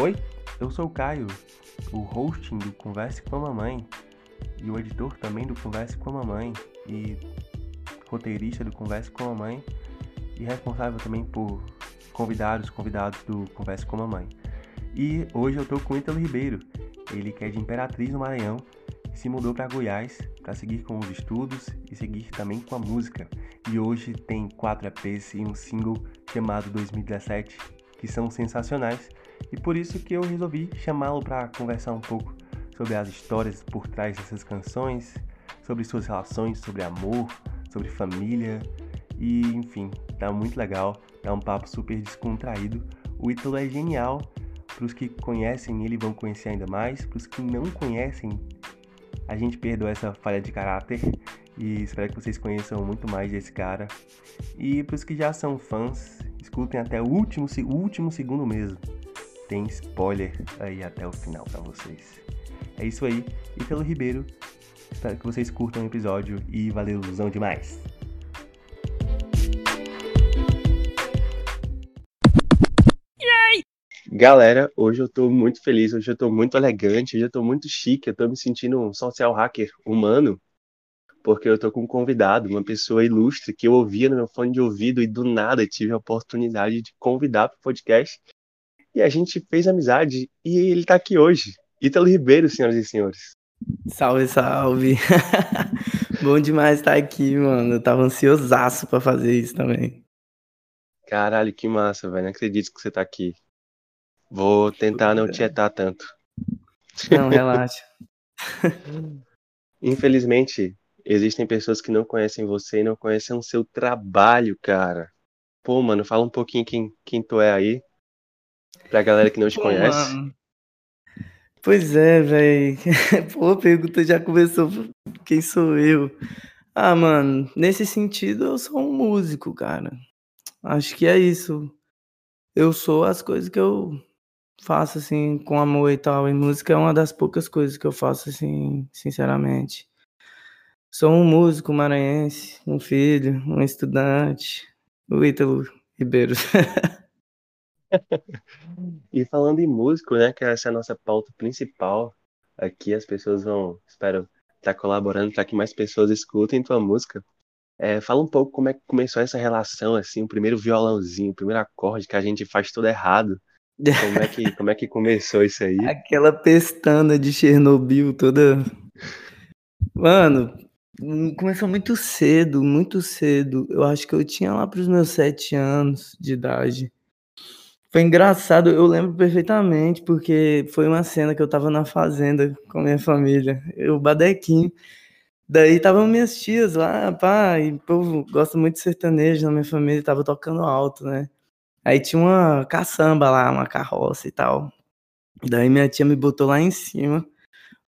Oi, eu sou o Caio, o hosting do Converse com a Mamãe e o editor também do Converse com a Mamãe e roteirista do Converse com a Mamãe e responsável também por convidados, convidados do Converse com a Mamãe. E hoje eu tô com o Ítalo Ribeiro, ele que é de Imperatriz no Maranhão se mudou para Goiás para seguir com os estudos e seguir também com a música. E hoje tem quatro EPs e um single chamado 2017 que são sensacionais e por isso que eu resolvi chamá-lo para conversar um pouco sobre as histórias por trás dessas canções, sobre suas relações, sobre amor, sobre família e enfim, tá muito legal, é um papo super descontraído. O Ítalo é genial, para os que conhecem ele vão conhecer ainda mais, para os que não conhecem a gente perdoa essa falha de caráter e espero que vocês conheçam muito mais desse cara. E para os que já são fãs, escutem até o último, o último segundo mesmo. Tem spoiler aí até o final para vocês. É isso aí. E pelo Ribeiro, espero que vocês curtam o episódio e valeu, demais! Galera, hoje eu tô muito feliz, hoje eu tô muito elegante, hoje eu tô muito chique, eu tô me sentindo um social hacker humano, porque eu tô com um convidado, uma pessoa ilustre que eu ouvia no meu fone de ouvido e do nada tive a oportunidade de convidar para o podcast. E a gente fez amizade e ele tá aqui hoje. Ítalo Ribeiro, senhoras e senhores. Salve, salve. Bom demais estar aqui, mano. Eu tava ansiosaço para fazer isso também. Caralho, que massa, velho. Não acredito que você tá aqui. Vou tentar não tietar tanto. Não, relaxa. Infelizmente, existem pessoas que não conhecem você e não conhecem o seu trabalho, cara. Pô, mano, fala um pouquinho quem, quem tu é aí. Pra galera que não te Pô, conhece. Mano. Pois é, velho. Pô, a pergunta já começou. Quem sou eu? Ah, mano, nesse sentido eu sou um músico, cara. Acho que é isso. Eu sou as coisas que eu faço assim com amor e tal. E música é uma das poucas coisas que eu faço assim, sinceramente. Sou um músico maranhense, um filho, um estudante, o Ítalo Ribeiro. e falando em músico, né, que essa é a nossa pauta principal, aqui as pessoas vão, espero, estar tá colaborando para que mais pessoas escutem tua música. É, fala um pouco como é que começou essa relação, assim, o primeiro violãozinho, o primeiro acorde que a gente faz tudo errado, como é que, como é que começou isso aí? Aquela pestana de Chernobyl toda. Mano, começou muito cedo, muito cedo. Eu acho que eu tinha lá pros meus sete anos de idade. Foi engraçado, eu lembro perfeitamente, porque foi uma cena que eu tava na fazenda com minha família, eu, Badequinho. Daí estavam minhas tias lá, pá, e o povo gosta muito de sertanejo na minha família, tava tocando alto, né? Aí tinha uma caçamba lá, uma carroça e tal. Daí minha tia me botou lá em cima,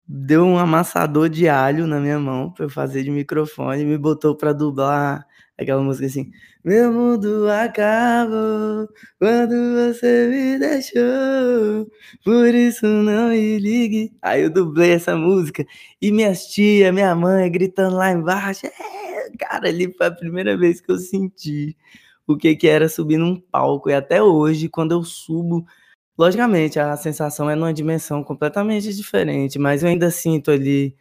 deu um amassador de alho na minha mão pra eu fazer de microfone me botou pra dublar aquela música assim: Meu mundo acabou quando você me deixou, por isso não me ligue. Aí eu dublei essa música e minhas tia, minha mãe gritando lá embaixo. É, cara, ali foi a primeira vez que eu senti o que, que era subir num palco. E até hoje, quando eu subo, logicamente, a sensação é numa dimensão completamente diferente, mas eu ainda sinto ali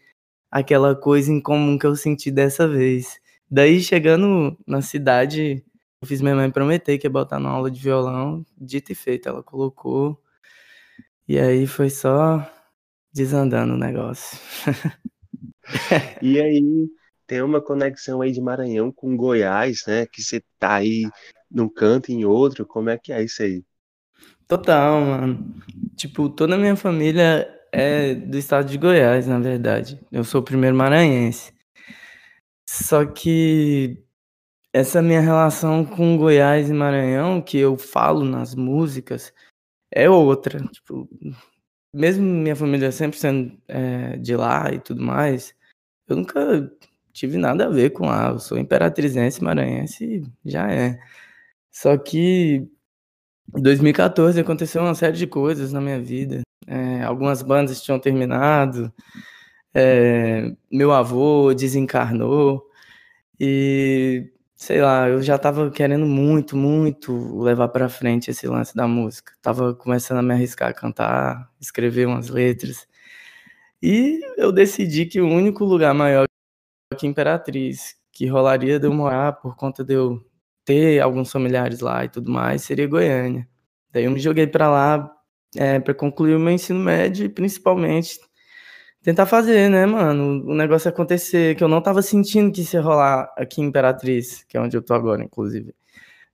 aquela coisa em comum que eu senti dessa vez. Daí, chegando na cidade, eu fiz minha mãe prometer que ia botar na aula de violão, dito e feito, ela colocou. E aí foi só desandando o negócio. e aí, tem uma conexão aí de Maranhão com Goiás, né? Que você tá aí num canto e em outro. Como é que é isso aí? Total, mano. Tipo, toda a minha família é do estado de Goiás, na verdade. Eu sou o primeiro maranhense. Só que essa minha relação com Goiás e Maranhão, que eu falo nas músicas, é outra. Tipo, mesmo minha família sempre sendo é, de lá e tudo mais, eu nunca tive nada a ver com lá. Eu sou imperatrizense, maranhense e já é. Só que em 2014 aconteceu uma série de coisas na minha vida. É, algumas bandas tinham terminado, é, meu avô desencarnou e sei lá, eu já tava querendo muito, muito levar para frente esse lance da música. Tava começando a me arriscar a cantar, escrever umas letras. E eu decidi que o único lugar maior que Imperatriz, que rolaria de eu morar por conta de eu ter alguns familiares lá e tudo mais, seria Goiânia. Daí eu me joguei para lá é, para concluir o meu ensino médio e principalmente tentar fazer, né, mano, o negócio acontecer, que eu não tava sentindo que ia rolar aqui em Imperatriz, que é onde eu tô agora, inclusive.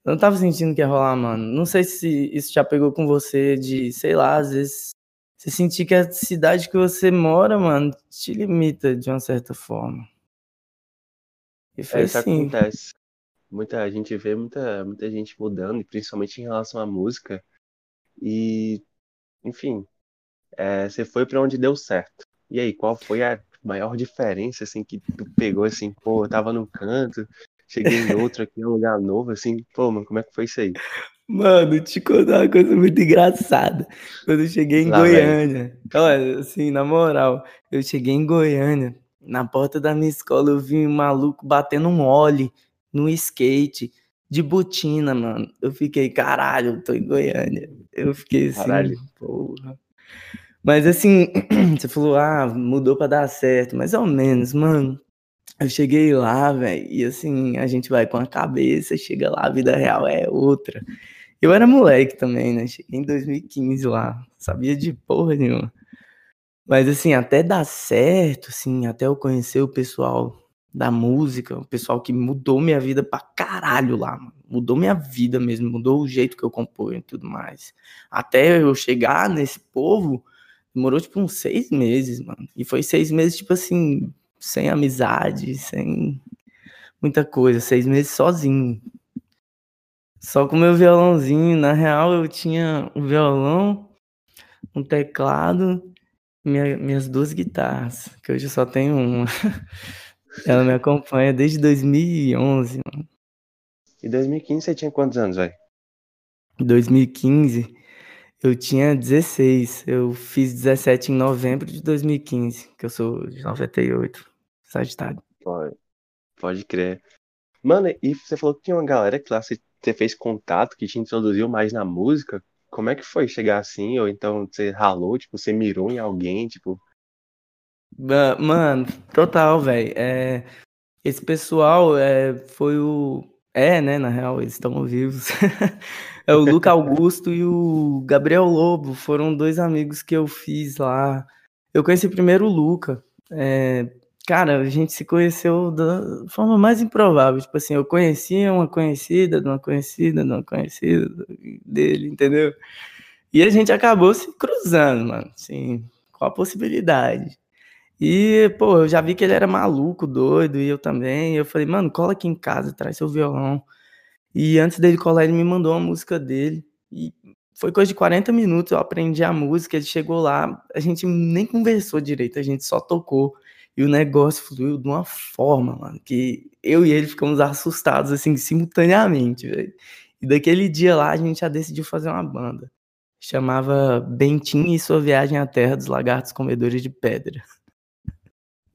Eu não tava sentindo que ia rolar, mano. Não sei se isso já pegou com você de, sei lá, às vezes você sentir que a cidade que você mora, mano, te limita de uma certa forma. E foi é, isso assim. acontece. Muita gente vê muita, muita gente mudando, principalmente em relação à música. E, enfim, é, você foi para onde deu certo. E aí, qual foi a maior diferença, assim, que tu pegou, assim, pô, eu tava num canto, cheguei em outro aqui, um lugar novo, assim, pô, mano, como é que foi isso aí? Mano, te contar uma coisa muito engraçada. Quando eu cheguei em Lá, Goiânia, velho. olha, assim, na moral, eu cheguei em Goiânia, na porta da minha escola, eu vi um maluco batendo um óleo no skate, de botina, mano. Eu fiquei, caralho, eu tô em Goiânia. Eu fiquei assim, caralho. porra. Mas assim, você falou, ah, mudou para dar certo, mais ou menos, mano. Eu cheguei lá, velho, e assim, a gente vai com a cabeça, chega lá, a vida real é outra. Eu era moleque também, né? Cheguei em 2015 lá, sabia de porra nenhuma. Mas assim, até dar certo, assim, até eu conhecer o pessoal da música, o pessoal que mudou minha vida pra caralho lá, mano. Mudou minha vida mesmo, mudou o jeito que eu componho e tudo mais. Até eu chegar nesse povo, Demorou, tipo, uns seis meses, mano. E foi seis meses, tipo assim, sem amizade, sem muita coisa. Seis meses sozinho. Só com meu violãozinho. Na real, eu tinha um violão, um teclado, minha, minhas duas guitarras, que hoje eu só tenho uma. Ela me acompanha desde 2011, mano. E 2015 você tinha quantos anos, velho? 2015 eu tinha 16. Eu fiz 17 em novembro de 2015, que eu sou de 98, Sagitário. Pode, pode crer. Mano, e você falou que tinha uma galera que lá você, você fez contato, que te introduziu mais na música. Como é que foi chegar assim? Ou então você ralou, tipo, você mirou em alguém, tipo. Mano, total, velho. É, esse pessoal é, foi o. É, né? Na real, eles estão vivos. É o Luca Augusto e o Gabriel Lobo foram dois amigos que eu fiz lá. Eu conheci primeiro o Luca. É, cara, a gente se conheceu da forma mais improvável. Tipo assim, eu conhecia uma conhecida de uma conhecida de uma conhecida dele, entendeu? E a gente acabou se cruzando, mano. Assim, com a possibilidade. E, pô, eu já vi que ele era maluco, doido, e eu também. Eu falei, mano, cola aqui em casa, traz seu violão. E antes dele colar, ele me mandou uma música dele. E foi coisa de 40 minutos, eu aprendi a música, ele chegou lá, a gente nem conversou direito, a gente só tocou. E o negócio fluiu de uma forma, mano, que eu e ele ficamos assustados, assim, simultaneamente, velho. E daquele dia lá, a gente já decidiu fazer uma banda. Chamava Bentinho e Sua Viagem à Terra dos Lagartos Comedores de Pedra.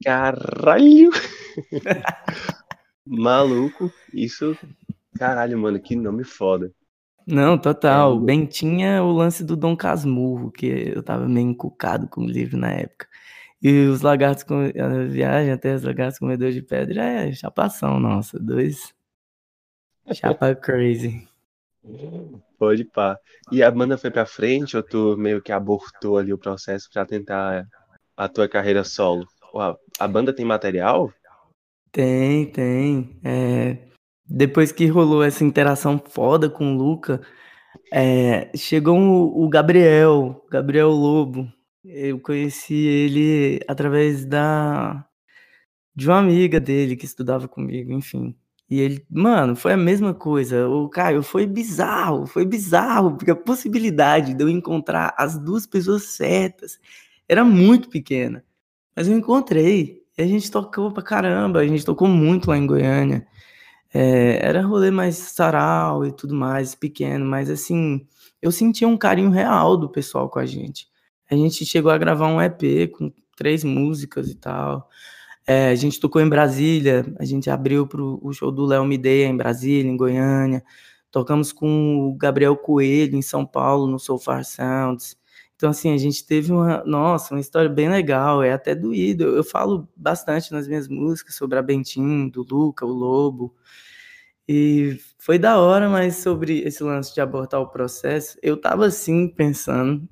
Caralho! Maluco, isso Caralho, mano, que nome foda. Não, total. É, Bem tinha o lance do Dom Casmurro, que eu tava meio encucado com o livro na época. E os lagartos com a viagem até os lagartos comedores de pedra é chapação, nossa, dois. Chapa crazy. Pode pá. E a banda foi pra frente ou tu meio que abortou ali o processo pra tentar a tua carreira solo? A, a banda tem material? Tem, tem. É, depois que rolou essa interação foda com o Luca, é, chegou o, o Gabriel, Gabriel Lobo. Eu conheci ele através da de uma amiga dele que estudava comigo, enfim. E ele, mano, foi a mesma coisa. O Caio foi bizarro, foi bizarro, porque a possibilidade de eu encontrar as duas pessoas certas era muito pequena. Mas eu encontrei. E a gente tocou pra caramba, a gente tocou muito lá em Goiânia. É, era rolê mais sarau e tudo mais, pequeno, mas assim, eu sentia um carinho real do pessoal com a gente. A gente chegou a gravar um EP com três músicas e tal. É, a gente tocou em Brasília, a gente abriu para o show do Léo Mideia em Brasília, em Goiânia. Tocamos com o Gabriel Coelho em São Paulo, no Soul Far Sounds. Então, assim, a gente teve uma, nossa, uma história bem legal, é até doído. Eu, eu falo bastante nas minhas músicas sobre a Bentinho, do Luca, o Lobo. E foi da hora, mas sobre esse lance de abortar o processo, eu tava assim pensando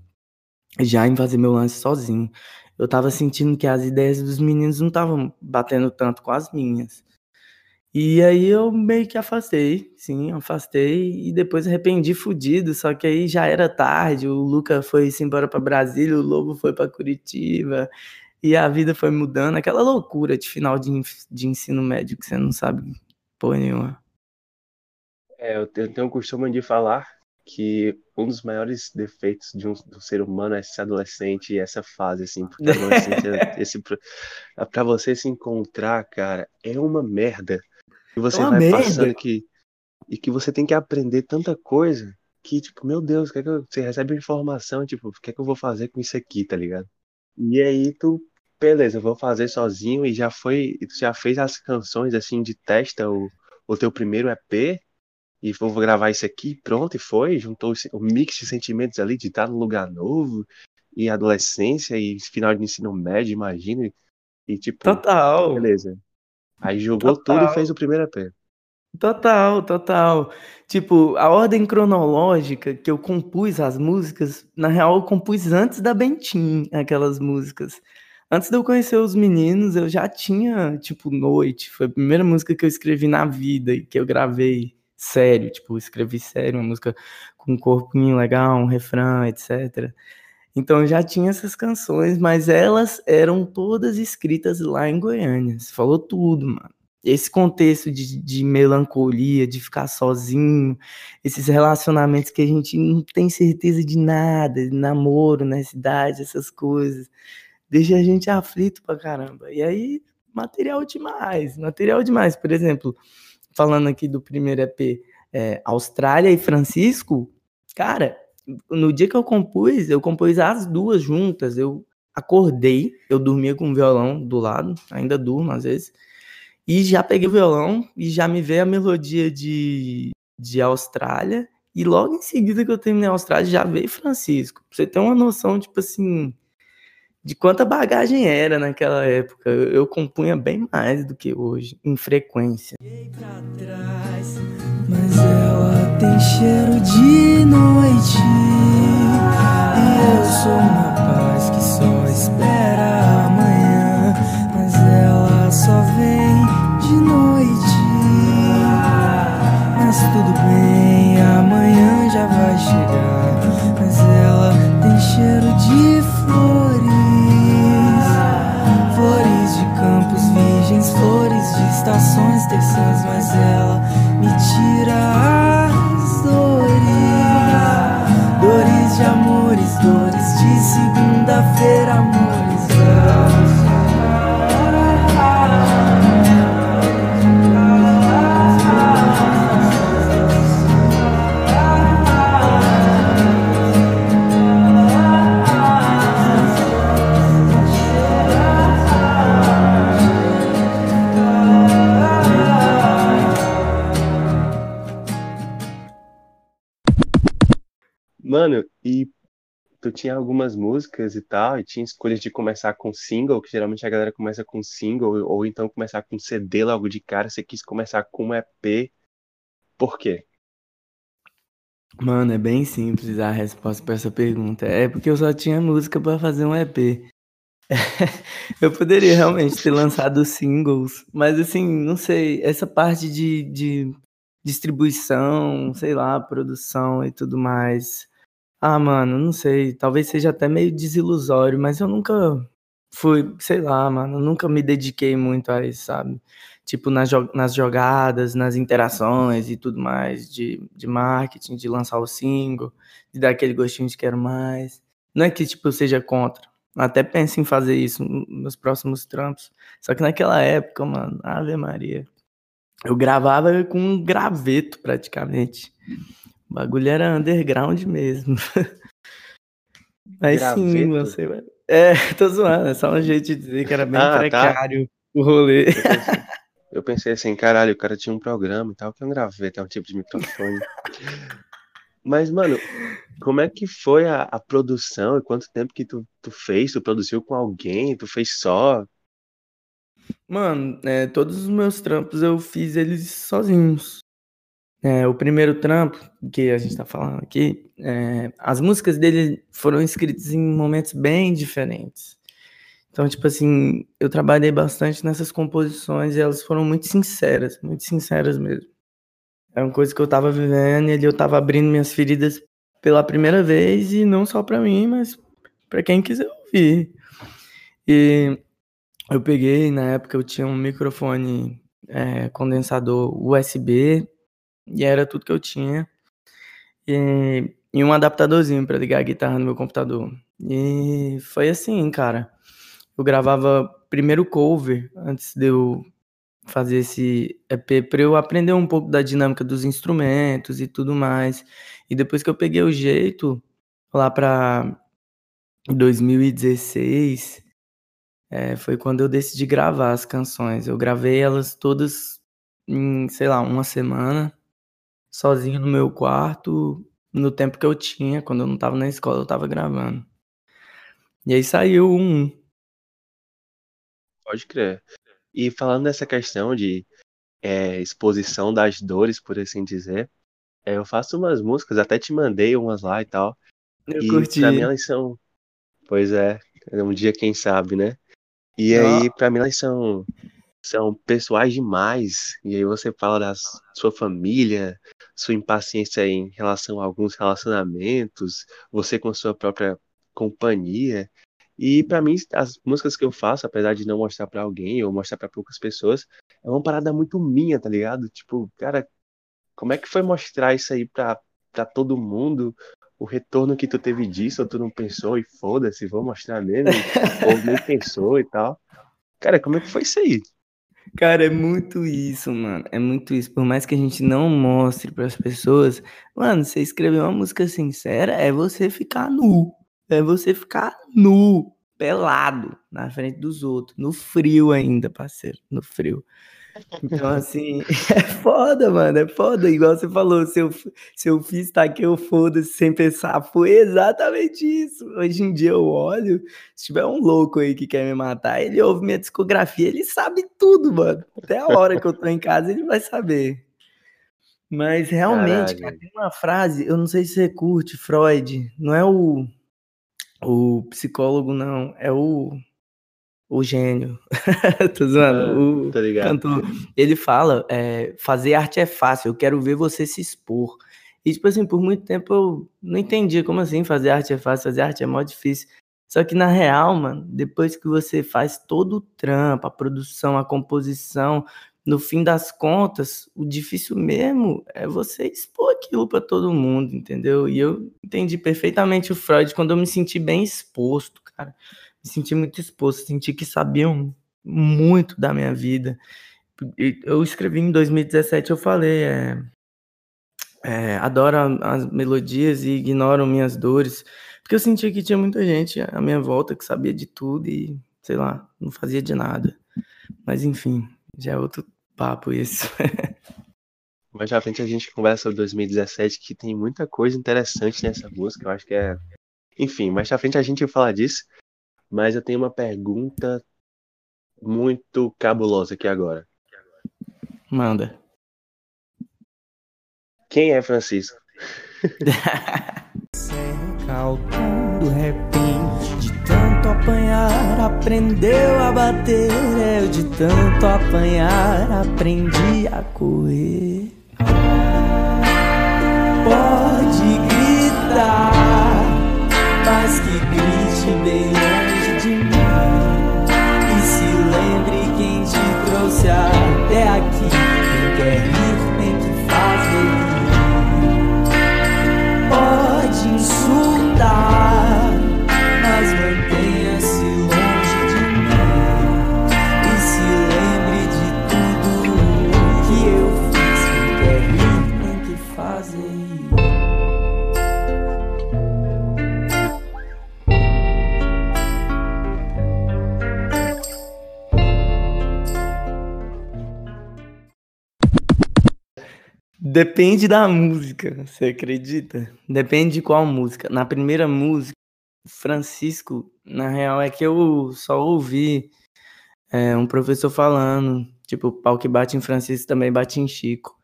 já em fazer meu lance sozinho. Eu tava sentindo que as ideias dos meninos não estavam batendo tanto com as minhas. E aí eu meio que afastei, sim, afastei e depois arrependi fudido, só que aí já era tarde, o Luca foi-se embora para Brasília, o Lobo foi para Curitiba e a vida foi mudando, aquela loucura de final de, de ensino médio que você não sabe porra nenhuma. É, eu tenho o costume de falar que um dos maiores defeitos de um do ser humano é ser adolescente e essa fase, assim, porque adolescente, é esse, pra você se encontrar, cara, é uma merda. E você é vai merda. passando que. E que você tem que aprender tanta coisa que, tipo, meu Deus, que é que eu, você recebe informação, tipo, o que é que eu vou fazer com isso aqui, tá ligado? E aí tu, beleza, eu vou fazer sozinho e já foi, tu já fez as canções assim de testa o, o teu primeiro EP e vou gravar isso aqui, pronto, e foi, juntou o mix de sentimentos ali de estar num lugar novo e adolescência e final de ensino médio, imagina. E tipo, total. Beleza. Aí jogou total. tudo e fez o primeiro EP. Total, total. Tipo, a ordem cronológica que eu compus as músicas, na real eu compus antes da Bentin, aquelas músicas. Antes de eu conhecer os meninos, eu já tinha, tipo, Noite. Foi a primeira música que eu escrevi na vida e que eu gravei sério, tipo, escrevi sério, uma música com um corpinho legal, um refrão, etc. Então já tinha essas canções, mas elas eram todas escritas lá em Goiânia. Você falou tudo, mano. Esse contexto de, de melancolia, de ficar sozinho, esses relacionamentos que a gente não tem certeza de nada, de namoro na cidade, essas coisas, deixa a gente aflito pra caramba. E aí, material demais, material demais. Por exemplo, falando aqui do primeiro EP, é, Austrália e Francisco, cara, no dia que eu compus, eu compus as duas juntas. Eu acordei, eu dormia com o violão do lado, ainda durmo às vezes, e já peguei o violão e já me veio a melodia de, de Austrália. E logo em seguida que eu terminei a Austrália, já veio Francisco. Pra você ter uma noção, tipo assim, de quanta bagagem era naquela época. Eu, eu compunha bem mais do que hoje, em frequência. Mas ela tem cheiro de noite. E eu sou uma paz que só espera tinha algumas músicas e tal, e tinha escolhas de começar com single, que geralmente a galera começa com single, ou então começar com CD logo de cara, você quis começar com EP. Por quê? Mano, é bem simples a resposta para essa pergunta. É porque eu só tinha música para fazer um EP. eu poderia realmente ter lançado singles, mas assim, não sei, essa parte de, de distribuição, sei lá, produção e tudo mais ah, mano, não sei, talvez seja até meio desilusório, mas eu nunca fui, sei lá, mano, nunca me dediquei muito a isso, sabe? Tipo, nas, nas jogadas, nas interações e tudo mais, de, de marketing, de lançar o single, de dar aquele gostinho de quero mais. Não é que, tipo, eu seja contra. Até penso em fazer isso nos próximos trampos. Só que naquela época, mano, Ave Maria. Eu gravava com um graveto, praticamente. O bagulho era underground mesmo. Mas Graveto. sim, você. É, tô zoando, é só um jeito de dizer que era bem ah, tá. precário. Tá. o rolê. Eu pensei, eu pensei assim, caralho, o cara tinha um programa e tal, que eu gravei até um tipo de microfone. Mas, mano, como é que foi a, a produção e quanto tempo que tu, tu fez? Tu produziu com alguém? Tu fez só? Mano, é, todos os meus trampos eu fiz eles sozinhos. É, o primeiro trampo que a gente tá falando aqui, é, as músicas dele foram escritas em momentos bem diferentes. Então, tipo assim, eu trabalhei bastante nessas composições e elas foram muito sinceras, muito sinceras mesmo. É uma coisa que eu tava vivendo e ali eu tava abrindo minhas feridas pela primeira vez e não só para mim, mas para quem quiser ouvir. E eu peguei, na época eu tinha um microfone é, condensador USB e era tudo que eu tinha. E, e um adaptadorzinho para ligar a guitarra no meu computador. E foi assim, cara. Eu gravava primeiro cover antes de eu fazer esse EP para eu aprender um pouco da dinâmica dos instrumentos e tudo mais. E depois que eu peguei o jeito, lá para 2016, é, foi quando eu decidi gravar as canções. Eu gravei elas todas em, sei lá, uma semana, sozinho no meu quarto, no tempo que eu tinha, quando eu não tava na escola, eu tava gravando. E aí saiu um. Pode crer. E falando dessa questão de é, exposição das dores, por assim dizer, é, eu faço umas músicas, até te mandei umas lá e tal. Eu e curti. pra mim elas são. Pois é, um dia quem sabe, né? E aí, pra mim, elas são, são pessoais demais. E aí você fala da sua família, sua impaciência em relação a alguns relacionamentos, você com sua própria companhia. E para mim, as músicas que eu faço, apesar de não mostrar para alguém ou mostrar para poucas pessoas, é uma parada muito minha, tá ligado? Tipo, cara, como é que foi mostrar isso aí pra, pra todo mundo? O retorno que tu teve disso, ou tu não pensou e foda-se, vou mostrar mesmo, ou nem pensou e tal. Cara, como é que foi isso aí? Cara, é muito isso, mano. É muito isso. Por mais que a gente não mostre para as pessoas, mano, você escrever uma música sincera é você ficar nu é você ficar nu, pelado, na frente dos outros, no frio ainda, parceiro, no frio. Então, assim, é foda, mano, é foda. Igual você falou, se eu, se eu fiz tá aqui, eu foda-se sem pensar. Foi exatamente isso. Hoje em dia eu olho, se tiver um louco aí que quer me matar, ele ouve minha discografia, ele sabe tudo, mano. Até a hora que eu tô em casa, ele vai saber. Mas realmente, cara, tem uma frase, eu não sei se você curte Freud, não é o o psicólogo não, é o o gênio. Tô zoando. o tá cantor. Ele fala: é, fazer arte é fácil, eu quero ver você se expor. E, tipo assim, por muito tempo eu não entendia como assim fazer arte é fácil, fazer arte é mó difícil. Só que na real, mano, depois que você faz todo o trampo, a produção, a composição, no fim das contas, o difícil mesmo é você expor aquilo para todo mundo, entendeu? E eu entendi perfeitamente o Freud quando eu me senti bem exposto, cara. Me senti muito exposto, senti que sabiam muito da minha vida. Eu escrevi em 2017, eu falei, é, é, adoro as melodias e ignoram minhas dores, porque eu senti que tinha muita gente à minha volta que sabia de tudo e, sei lá, não fazia de nada. Mas enfim, já é outro papo isso. Mais à frente a gente conversa sobre 2017, que tem muita coisa interessante nessa música. Eu acho que é. Enfim, mais à frente a gente vai falar disso. Mas eu tenho uma pergunta muito cabulosa aqui agora. Manda. Quem é Francisco? do repente de tanto apanhar aprendeu a bater eu de tanto apanhar aprendi a correr pode gritar mas que grite bem trouxe até aqui quem quer rir tem que fazer pode insultar, mas mantenha-se longe de mim e se lembre de tudo que eu fiz. Quem quer rir tem que fazer. Depende da música, você acredita? Depende de qual música. Na primeira música, Francisco, na real é que eu só ouvi é, um professor falando, tipo, o pau que bate em Francisco também bate em Chico.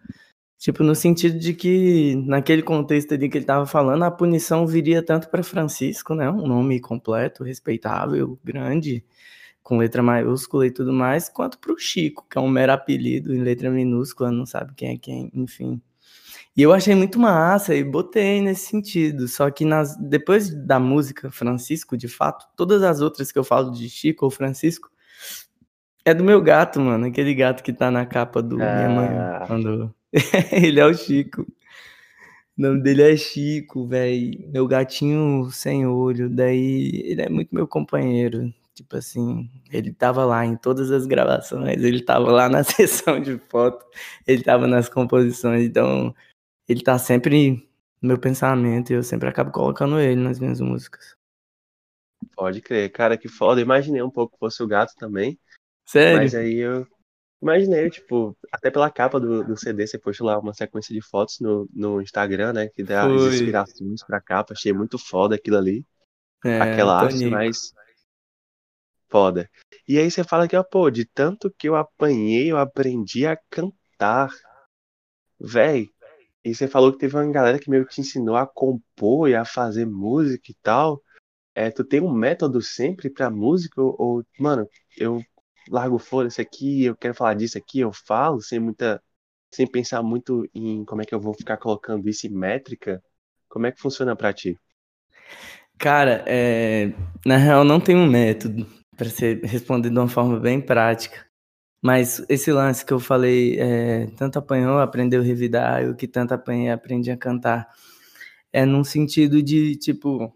Tipo, no sentido de que, naquele contexto ali que ele estava falando, a punição viria tanto para Francisco, né? Um nome completo, respeitável, grande, com letra maiúscula e tudo mais, quanto para o Chico, que é um mero apelido em letra minúscula, não sabe quem é quem, enfim. E eu achei muito massa e botei nesse sentido. Só que nas, depois da música Francisco, de fato, todas as outras que eu falo de Chico ou Francisco é do meu gato, mano. Aquele gato que tá na capa do ah. Minha Mãe. Quando... ele é o Chico. O nome dele é Chico, velho. Meu gatinho sem olho. Daí ele é muito meu companheiro. Tipo assim, ele tava lá em todas as gravações, ele tava lá na sessão de foto, ele tava nas composições. Então, ele tá sempre no meu pensamento e eu sempre acabo colocando ele nas minhas músicas. Pode crer, cara, que foda. Imaginei um pouco que fosse o gato também. Sério? Mas aí eu imaginei, tipo, até pela capa do, do CD, você postou lá uma sequência de fotos no, no Instagram, né? Que dá Foi. as inspirações pra capa. Achei muito foda aquilo ali. É, Aquela arte, mas. Foda. E aí você fala que, ó, pô, de tanto que eu apanhei, eu aprendi a cantar. Véi, e você falou que teve uma galera que meio que te ensinou a compor e a fazer música e tal. É, tu tem um método sempre pra música? Ou, ou mano, eu largo fora isso aqui, eu quero falar disso aqui, eu falo, sem muita. sem pensar muito em como é que eu vou ficar colocando isso em métrica. Como é que funciona pra ti? Cara, é, na real não tem um método para ser respondido de uma forma bem prática. Mas esse lance que eu falei, é, tanto apanhou, aprendeu a revidar, e o que tanto apanhei, aprendi a cantar. É num sentido de, tipo,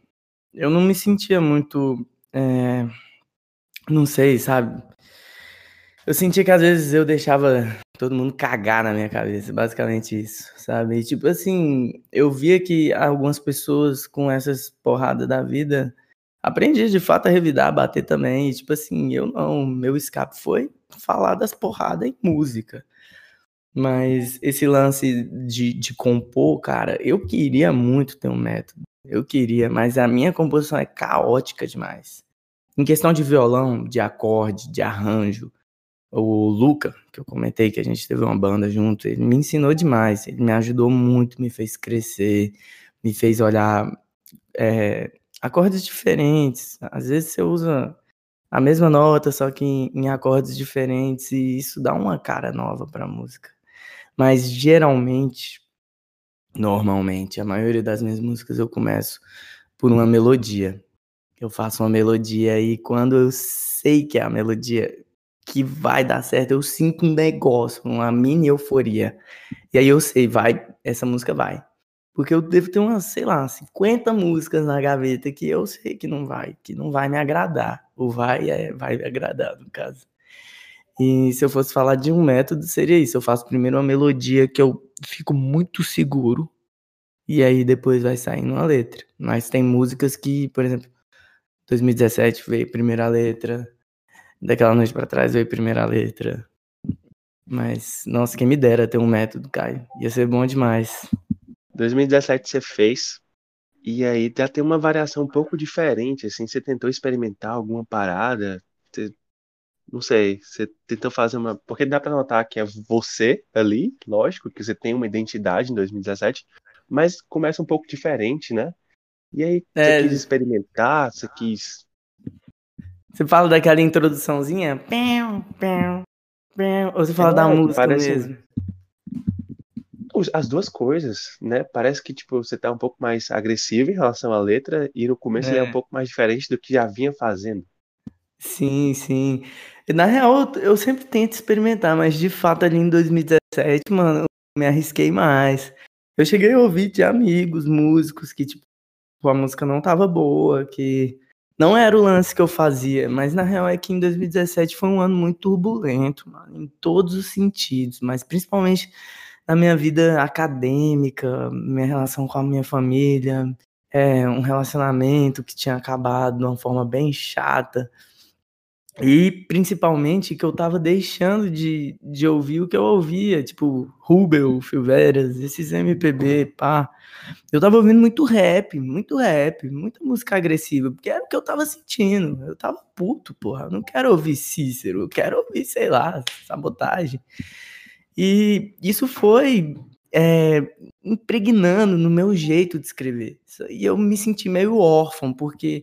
eu não me sentia muito, é, não sei, sabe? Eu sentia que às vezes eu deixava todo mundo cagar na minha cabeça, basicamente isso, sabe? E, tipo assim, eu via que algumas pessoas com essas porradas da vida aprendi de fato a revidar, a bater também. E, tipo assim, eu não, meu escape foi falar das porradas em música. Mas esse lance de, de compor, cara, eu queria muito ter um método. Eu queria, mas a minha composição é caótica demais. Em questão de violão, de acorde, de arranjo, o Luca, que eu comentei que a gente teve uma banda junto, ele me ensinou demais, ele me ajudou muito, me fez crescer, me fez olhar é, acordes diferentes. Às vezes você usa a mesma nota, só que em, em acordes diferentes, e isso dá uma cara nova para a música. Mas geralmente, normalmente, a maioria das minhas músicas eu começo por uma melodia. Eu faço uma melodia e quando eu sei que é a melodia que vai dar certo, eu sinto um negócio, uma mini euforia. E aí eu sei, vai, essa música vai. Porque eu devo ter umas, sei lá, 50 músicas na gaveta que eu sei que não vai, que não vai me agradar. O vai é vai me agradar, no caso. E se eu fosse falar de um método, seria isso. Eu faço primeiro uma melodia que eu fico muito seguro, e aí depois vai saindo uma letra. Mas tem músicas que, por exemplo, 2017 veio primeira letra, daquela noite para trás veio primeira letra. Mas, nossa, quem me dera ter um método, Caio. Ia ser bom demais. 2017 você fez, e aí já tem uma variação um pouco diferente, assim, você tentou experimentar alguma parada, você, não sei, você tentou fazer uma, porque dá para notar que é você ali, lógico, que você tem uma identidade em 2017, mas começa um pouco diferente, né? E aí você é... quis experimentar, você quis... Você fala daquela introduçãozinha? Ou você fala é, da música parece... mesmo? As duas coisas, né? Parece que tipo você tá um pouco mais agressivo em relação à letra e no começo é. ele é um pouco mais diferente do que já vinha fazendo. Sim, sim. Na real, eu sempre tento experimentar, mas de fato ali em 2017, mano, eu me arrisquei mais. Eu cheguei a ouvir de amigos, músicos que tipo a música não tava boa, que não era o lance que eu fazia, mas na real é que em 2017 foi um ano muito turbulento, mano, em todos os sentidos, mas principalmente na minha vida acadêmica, minha relação com a minha família, é, um relacionamento que tinha acabado de uma forma bem chata. E principalmente que eu tava deixando de, de ouvir o que eu ouvia, tipo Rubel, Filveras, esses MPB, pá. Eu tava ouvindo muito rap, muito rap, muita música agressiva, porque era o que eu tava sentindo. Eu tava puto, porra. Eu não quero ouvir Cícero, eu quero ouvir, sei lá, sabotagem. E isso foi é, impregnando no meu jeito de escrever. E eu me senti meio órfão, porque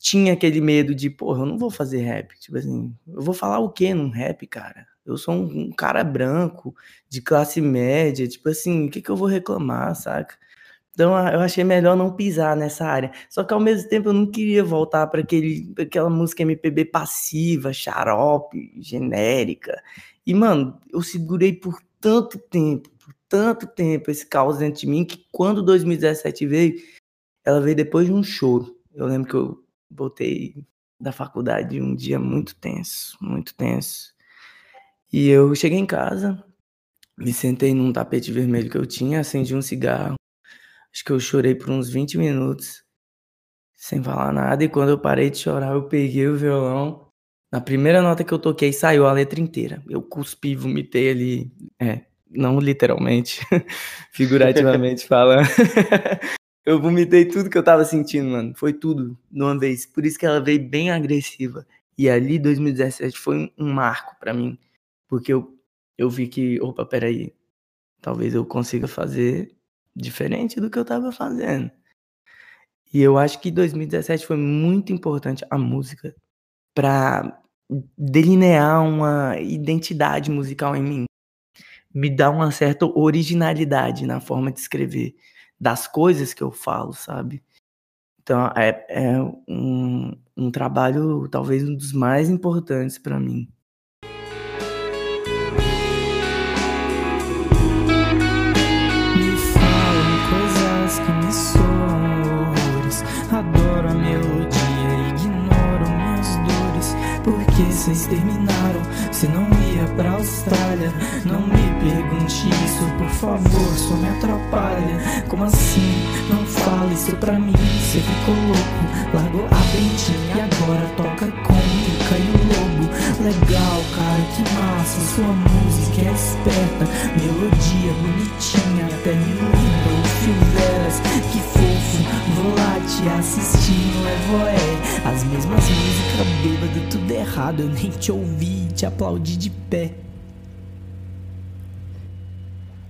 tinha aquele medo de, porra, eu não vou fazer rap. Tipo assim, eu vou falar o quê num rap, cara? Eu sou um, um cara branco, de classe média, tipo assim, o que, que eu vou reclamar, saca? Então eu achei melhor não pisar nessa área. Só que ao mesmo tempo eu não queria voltar para aquela música MPB passiva, xarope, genérica. E, mano, eu segurei por tanto tempo, por tanto tempo esse caos dentro de mim, que quando 2017 veio, ela veio depois de um choro. Eu lembro que eu voltei da faculdade um dia muito tenso, muito tenso. E eu cheguei em casa, me sentei num tapete vermelho que eu tinha, acendi um cigarro. Acho que eu chorei por uns 20 minutos, sem falar nada. E quando eu parei de chorar, eu peguei o violão. Na primeira nota que eu toquei, saiu a letra inteira. Eu cuspi, vomitei ali. É, não literalmente, figurativamente falando. Eu vomitei tudo que eu tava sentindo, mano. Foi tudo de uma vez. Por isso que ela veio bem agressiva. E ali, 2017, foi um marco para mim. Porque eu, eu vi que, opa, peraí. Talvez eu consiga fazer diferente do que eu tava fazendo. E eu acho que 2017 foi muito importante a música para delinear uma identidade musical em mim. Me dar uma certa originalidade na forma de escrever das coisas que eu falo, sabe? Então é, é um, um trabalho talvez um dos mais importantes para mim. Vocês terminaram, se não ia pra Austrália. Não me pergunte isso, por favor, só me atrapalha. Como assim? Não fala isso pra mim, você ficou louco. Largou a bentinha e agora toca com o Lobo. Legal, cara, que massa, sua música é esperta. Melodia bonitinha, até me lembra o Filveras. Que fofo, vou lá te assistir no Evoé. As mesmas músicas bêbado, tudo errado, eu nem te ouvi, te aplaudi de pé.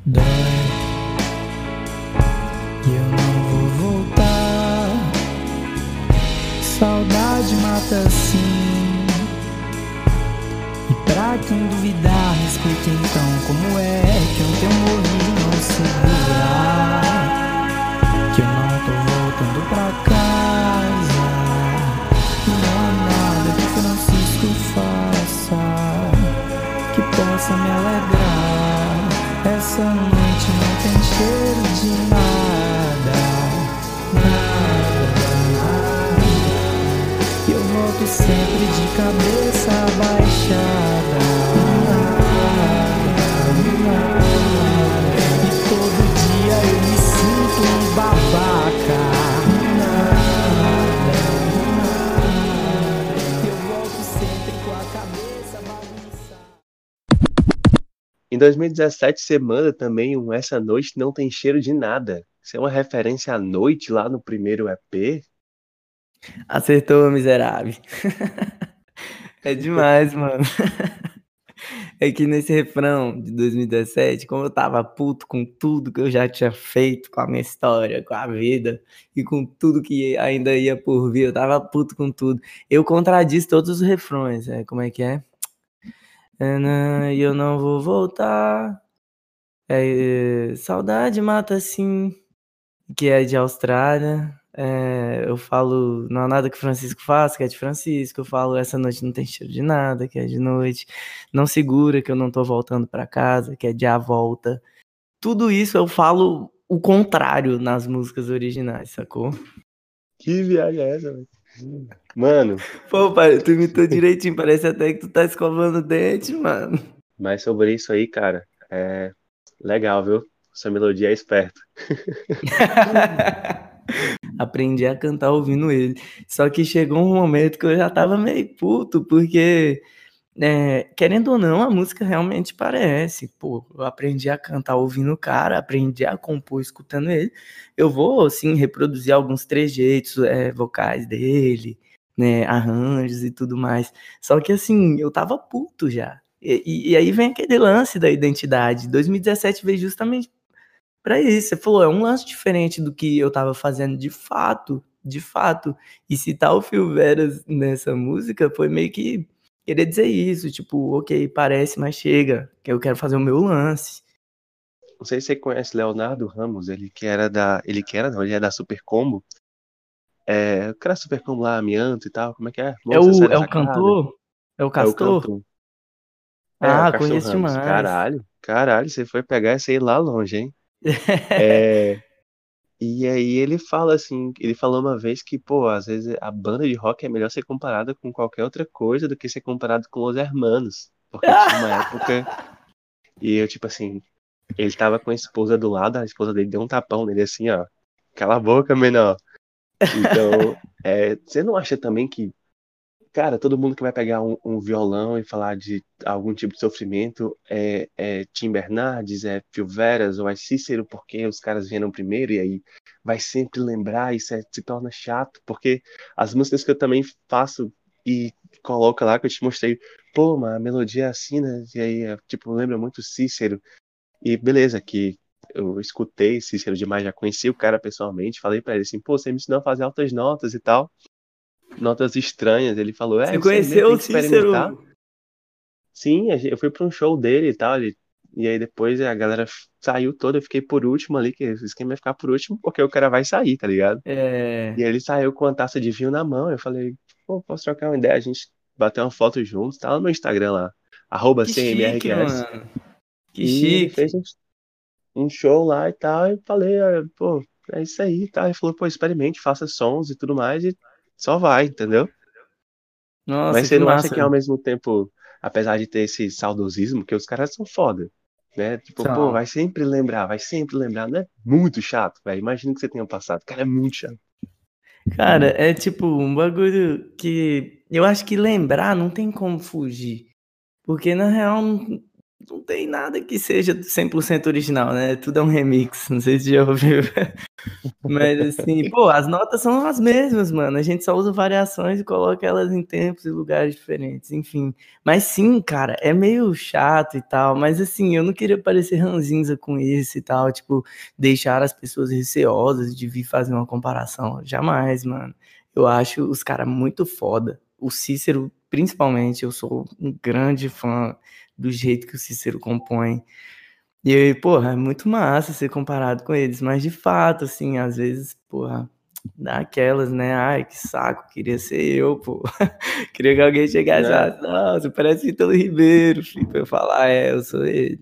Dói, e eu não vou voltar. Saudade mata assim. E pra quem duvidar, me explique então como é que ontem eu morri não segurar. Que eu não tô voltando pra casa. E não há nada que Francisco faça que possa me alegrar. Essa noite não tem cheiro de nada, volto sempre de cabeça baixada. E todo dia eu me sinto um babaca. Eu volto sempre com a cabeça bagunçada. Em 2017 você manda também um Essa Noite Não Tem Cheiro de Nada. Isso é uma referência à noite lá no primeiro EP. Acertou, miserável. é demais, mano. É que nesse refrão de 2017, como eu tava puto com tudo que eu já tinha feito com a minha história, com a vida e com tudo que ainda ia por vir, eu tava puto com tudo. Eu contradisse todos os refrões, é, como é que é? É, E eu não vou voltar. É, saudade mata sim, que é de Austrália. É, eu falo, não há nada que Francisco faça, que é de Francisco. Eu falo, essa noite não tem cheiro de nada, que é de noite. Não segura que eu não tô voltando para casa, que é de a volta. Tudo isso eu falo o contrário nas músicas originais, sacou? Que viagem é essa, velho? Mano, Pô, pai, tu imitou direitinho, parece até que tu tá escovando o dente, mano. mas sobre isso aí, cara, é legal, viu? Sua melodia é esperta. aprendi a cantar ouvindo ele. Só que chegou um momento que eu já tava meio puto, porque, é, querendo ou não, a música realmente parece. Pô, eu aprendi a cantar ouvindo o cara, aprendi a compor escutando ele. Eu vou, assim, reproduzir alguns trejeitos é, vocais dele, né, arranjos e tudo mais. Só que, assim, eu tava puto já. E, e, aí vem aquele lance da identidade. 2017 veio justamente para isso. Você falou, é um lance diferente do que eu tava fazendo de fato, de fato. E citar o Phil Veras nessa música foi meio que querer dizer isso, tipo, ok, parece, mas chega, que eu quero fazer o meu lance. Não sei se você conhece Leonardo Ramos, ele que era da, ele que era, não, ele é da Super Combo. É, o cara Super Combo lá, Amianto e tal, como é que é? Moça, é o, é o cantor? É o Castor? É o cantor. É, ah, conheço demais. Caralho, caralho, você foi pegar essa aí lá longe, hein? É, e aí ele fala assim, ele falou uma vez que, pô, às vezes a banda de rock é melhor ser comparada com qualquer outra coisa do que ser comparado com os hermanos. Porque tinha uma época. E eu, tipo assim, ele tava com a esposa do lado, a esposa dele deu um tapão nele assim, ó. Cala a boca, menor. Então, é, você não acha também que Cara, todo mundo que vai pegar um, um, violão e falar de algum tipo de sofrimento é, é Tim Bernardes, é Phil Veras ou é Cícero, porque os caras vieram primeiro e aí vai sempre lembrar, isso é, se torna chato, porque as músicas que eu também faço e coloco lá, que eu te mostrei, pô, mas a melodia assim, né? E aí, é, tipo, lembra muito Cícero. E beleza, que eu escutei Cícero demais, já conheci o cara pessoalmente, falei para ele assim, pô, você me ensinou a fazer altas notas e tal notas estranhas. Ele falou: É, você conheceu o Cícero? Sim, eu fui para um show dele e tal. Ele, e aí depois a galera saiu toda, eu fiquei por último ali, que o esquema ia ficar por último, porque o cara vai sair, tá ligado? É... E aí ele saiu com a taça de vinho na mão. Eu falei, pô, posso trocar uma ideia? A gente bateu uma foto juntos, tá lá no Instagram lá. Arroba CMRQS. Que chique. fez um, um, show lá e tal. E falei, ah, pô, é isso aí, tá? Ele falou, pô, experimente, faça sons e tudo mais. E só vai, entendeu? Nossa, Mas você não massa. acha que ao mesmo tempo, apesar de ter esse saudosismo, que os caras são foda, né? Tipo, pô, vai sempre lembrar, vai sempre lembrar, não é muito chato, velho. Imagina que você tenha passado, cara, é muito chato. Cara, é tipo um bagulho que eu acho que lembrar não tem como fugir. Porque na real não, tem nada que seja 100% original, né? Tudo é um remix, não sei se já ouviu. Mas assim, pô, as notas são as mesmas, mano. A gente só usa variações e coloca elas em tempos e lugares diferentes, enfim. Mas sim, cara, é meio chato e tal, mas assim, eu não queria parecer ranzinza com isso e tal, tipo, deixar as pessoas receosas de vir fazer uma comparação. Jamais, mano. Eu acho os caras muito foda. O Cícero, principalmente, eu sou um grande fã do jeito que o Cícero compõe. E aí, porra, é muito massa ser comparado com eles, mas de fato, assim, às vezes, porra, dá aquelas, né? Ai, que saco, queria ser eu, pô. queria que alguém chegasse falasse, não, você parece Vitor Ribeiro, filho, pra eu falar, é, eu sou ele.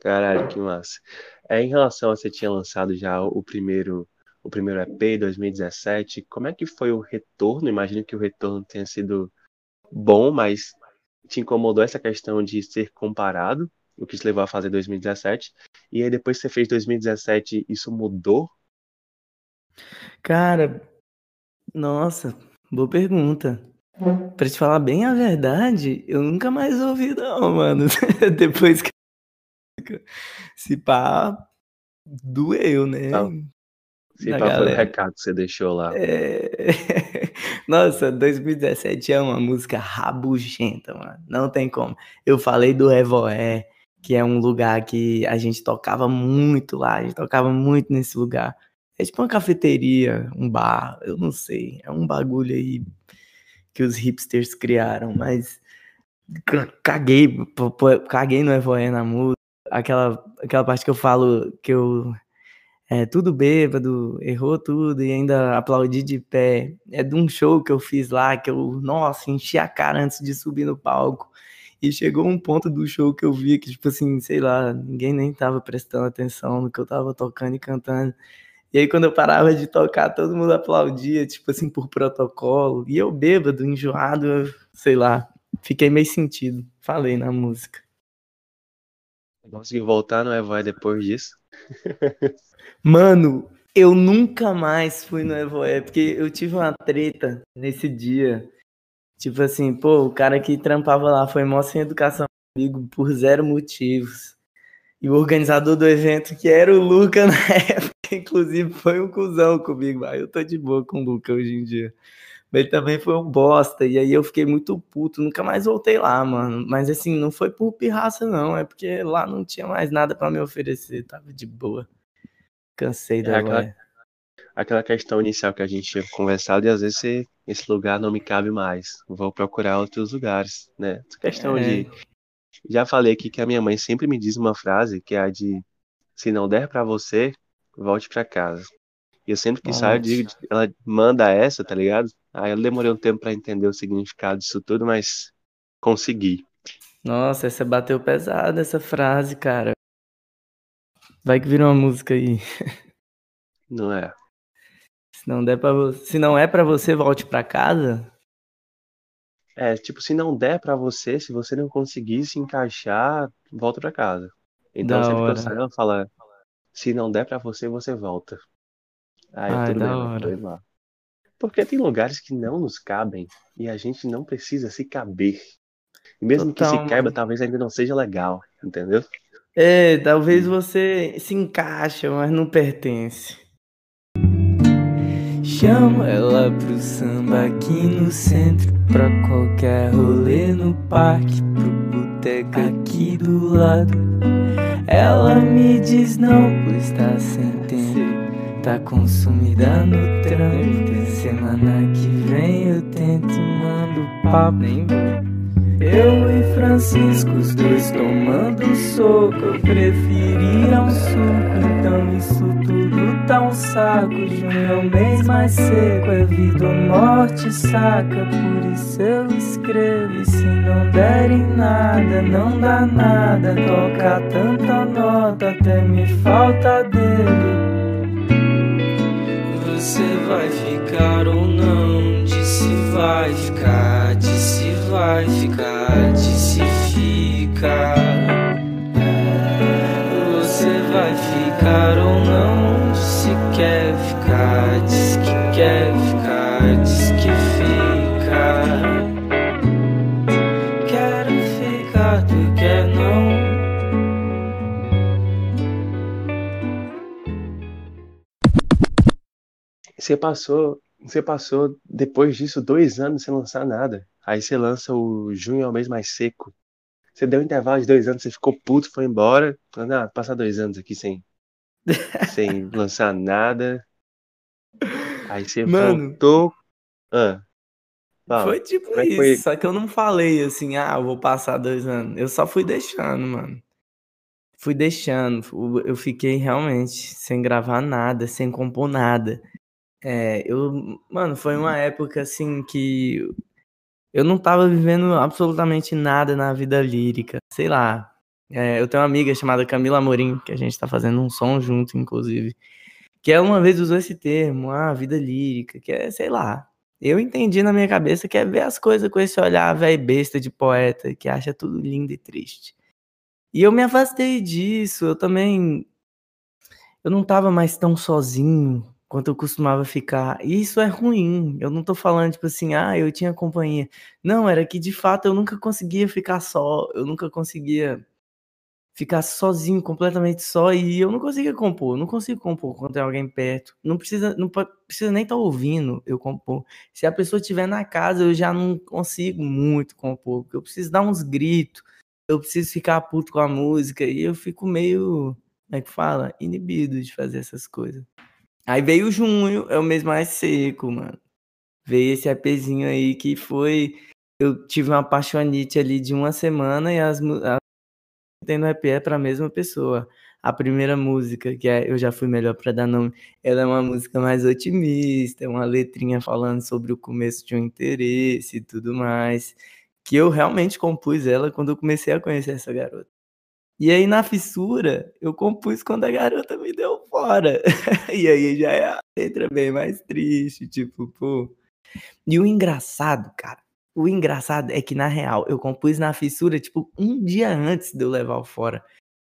Caralho, que massa. É, em relação a você tinha lançado já o primeiro o primeiro EP 2017, como é que foi o retorno? Imagino que o retorno tenha sido bom, mas te incomodou essa questão de ser comparado, o que te levou a fazer 2017, e aí depois que você fez 2017, isso mudou? Cara, nossa, boa pergunta. Pra te falar bem a verdade, eu nunca mais ouvi não, mano. depois que se pá, doeu, né? Não. Se pá foi o recado que você deixou lá. É... Nossa, 2017 é uma música rabugenta, mano. Não tem como. Eu falei do Evoé, que é um lugar que a gente tocava muito lá, a gente tocava muito nesse lugar. É tipo uma cafeteria, um bar, eu não sei. É um bagulho aí que os hipsters criaram, mas caguei, caguei no Evoé na música. Aquela, aquela parte que eu falo que eu é, tudo bêbado, errou tudo e ainda aplaudi de pé. É de um show que eu fiz lá que eu, nossa, enchi a cara antes de subir no palco. E chegou um ponto do show que eu vi que, tipo assim, sei lá, ninguém nem tava prestando atenção no que eu tava tocando e cantando. E aí, quando eu parava de tocar, todo mundo aplaudia, tipo assim, por protocolo. E eu bêbado, enjoado, eu, sei lá, fiquei meio sentido. Falei na música. Consegui voltar no Evoy depois disso? Mano, Eu nunca mais fui no Evoé, porque eu tive uma treta nesse dia. Tipo assim, pô, o cara que trampava lá foi mó sem educação comigo por zero motivos. E o organizador do evento, que era o Luca na época, inclusive, foi um cuzão comigo. Aí eu tô de boa com o Luca hoje em dia. Ele também foi um bosta. E aí eu fiquei muito puto. Nunca mais voltei lá, mano. Mas assim, não foi por pirraça, não. É porque lá não tinha mais nada para me oferecer. Tava de boa. Cansei É da aquela, aquela questão inicial que a gente tinha conversado, e às vezes você- esse lugar não me cabe mais. Vou procurar outros lugares, né? Essa questão É. de. Já falei aqui que a minha mãe sempre me diz uma frase que é a de se não der pra você, volte pra casa. E eu sempre que saio, eu digo, ela manda essa, tá ligado? Aí eu demorei um tempo pra entender o significado disso tudo, mas consegui. Nossa, essa bateu pesada, essa frase, cara. Vai que vira uma música aí. Não é? Se não der para você, se não é pra você, volte pra casa. É, tipo, se não der pra você, se você não conseguir se encaixar, volta pra casa. Então, Da sempre que eu hora. saio, ela fala, se não der pra você, você volta. Aí, eu, Ai, tudo da bem, eu hora. lá. Porque tem lugares que não nos cabem e a gente não precisa se caber. E mesmo que se Total, caiba, mano. talvez ainda não seja legal, entendeu? É, talvez você se encaixa, mas não pertence. Chamo ela pro samba aqui no centro, pra qualquer rolê no parque, pro boteco aqui do lado. Ela me diz não, pois tá sem tempo, tá consumida no trampo. Semana que vem eu tento, mando papo, nem vou. Eu e Francisco, os dois tomando soco. Eu preferia um suco, então isso tudo tá um saco. Junho é o mês mais seco, é vida ou morte, saca? Por isso eu escrevo. E se não der em nada, não dá nada. Toca tanta nota, até me falta dedo. Você vai ficar ou não? Disse vai ficar, vai ficar, disse fica. Você vai ficar ou não? Disse quer ficar, disse que quer ficar, disse que fica. Quero ficar, tu quer não? Você passou, você passou depois disso dois anos sem lançar nada. Aí você lança o Junho é o mês mais seco. Você deu um intervalo de dois anos, você ficou puto, foi embora. Falando, ah, passar dois anos aqui sem, sem lançar nada. Aí você Mano. voltou. Ah, fala. Foi tipo é isso, foi? só que eu não falei assim, ah, eu vou passar dois anos. Eu só fui deixando, mano. Fui deixando. Eu fiquei realmente sem gravar nada, sem compor nada. É, eu, mano, foi uma época assim que eu não tava vivendo absolutamente nada na vida lírica. Sei lá. É, eu tenho uma amiga chamada Camila Amorim, que a gente tá fazendo um som junto, inclusive. Que ela uma vez usou esse termo, ah, vida lírica, que é, sei lá. Eu entendi na minha cabeça que é ver as coisas com esse olhar velho besta de poeta, que acha tudo lindo e triste. E eu me afastei disso, eu também. Eu não tava mais tão sozinho quanto eu costumava ficar. E isso é ruim. Eu não tô falando, tipo assim, ah, eu tinha companhia. Não, era que de fato eu nunca conseguia ficar só, eu nunca conseguia ficar sozinho, completamente só, e eu não conseguia compor, não consigo compor quando tem alguém perto. Não precisa, não precisa nem estar ouvindo eu compor. Se a pessoa estiver na casa, eu já não consigo muito compor, porque eu preciso dar uns gritos, eu preciso ficar puto com a música, e eu fico meio, como é que fala? Inibido de fazer essas coisas. Aí veio junho, é o mês mais seco, mano. Veio esse EPzinho aí que foi. Eu tive uma apaixonite ali de uma semana e as, tem no EP é pra mesma pessoa. A primeira música, que é Eu Já Fui Melhor Pra Dar Nome, ela é uma música mais otimista, é uma letrinha falando sobre o começo de um interesse e tudo mais. Que eu realmente compus ela quando eu comecei a conhecer essa garota. E aí, na fissura, eu compus quando a garota me deu fora. e aí já é a letra bem mais triste, tipo, pô. E o engraçado, cara, o engraçado é que, na real, eu compus na fissura, tipo, um dia antes de eu levar o fora.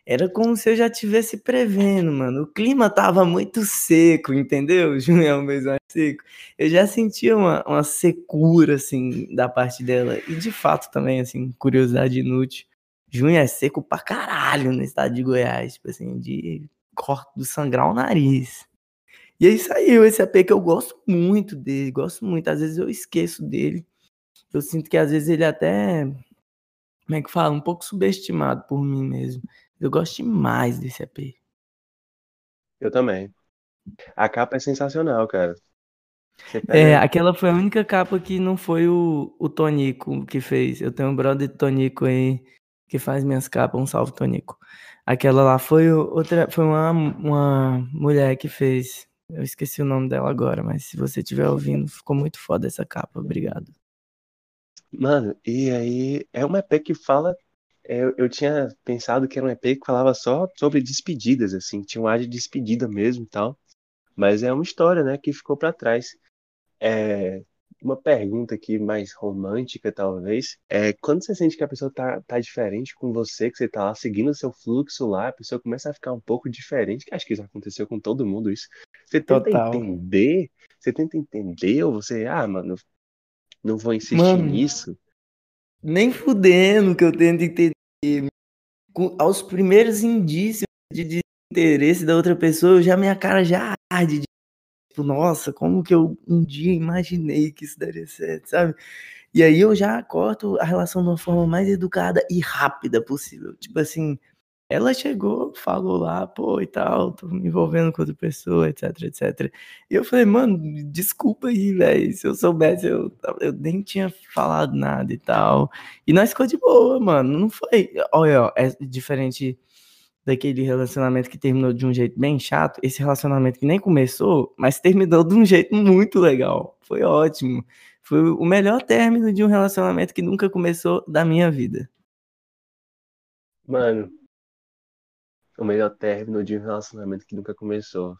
Era como se eu já tivesse prevendo, mano. O clima tava muito seco, entendeu? Junho é o mês mais seco. Eu já sentia uma, uma secura, assim, da parte dela. E de fato também, assim, curiosidade inútil. Junho é seco pra caralho no estado de Goiás. Tipo assim, de corte do sangrar o nariz. E aí saiu esse AP que eu gosto muito dele, gosto muito. Às vezes eu esqueço dele. Eu sinto que às vezes ele até, como é que fala, um pouco subestimado por mim mesmo. Eu gosto demais desse AP. Eu também. A capa é sensacional, cara. É, aquela foi a única capa que não foi o, o Tonico que fez. Eu tenho um brother de Tonico aí que faz minhas capas, um salve Tonico. Aquela lá foi outra, foi uma, uma mulher que fez. Eu esqueci o nome dela agora, mas se você estiver ouvindo, ficou muito foda essa capa. Obrigado. Mano, e aí é uma EP que fala. Eu, eu tinha pensado que era um EP que falava só sobre despedidas, assim, tinha um ar de despedida mesmo e tal. Mas é uma história, né, que ficou para trás. É, uma pergunta aqui mais romântica, talvez, é quando você sente que a pessoa tá, tá diferente com você, que você tá lá seguindo o seu fluxo lá, a pessoa começa a ficar um pouco diferente, que acho que isso aconteceu com todo mundo isso. Você tenta Total. entender, você tenta entender, ou você, ah, mano, não vou insistir Mano. nisso. Nem fudendo que eu tento entender. Com- aos primeiros indícios de desinteresse da outra pessoa, já minha cara já arde. de, Tipo, nossa, como que eu um dia imaginei que isso daria certo, sabe? E aí eu já corto a relação de uma forma mais educada e rápida possível. Tipo assim, ela chegou, falou lá, pô, e tal, tô me envolvendo com outra pessoa, etc, etc. E eu falei, mano, desculpa aí, velho. Se eu soubesse, eu, eu nem tinha falado nada e tal. E nós ficou de boa, mano. Não foi. Olha, ó, é diferente daquele relacionamento que terminou de um jeito bem chato. Esse relacionamento que nem começou, mas terminou de um jeito muito legal. Foi ótimo. Foi o melhor término de um relacionamento que nunca começou da minha vida. Mano, o melhor término de um relacionamento que nunca começou.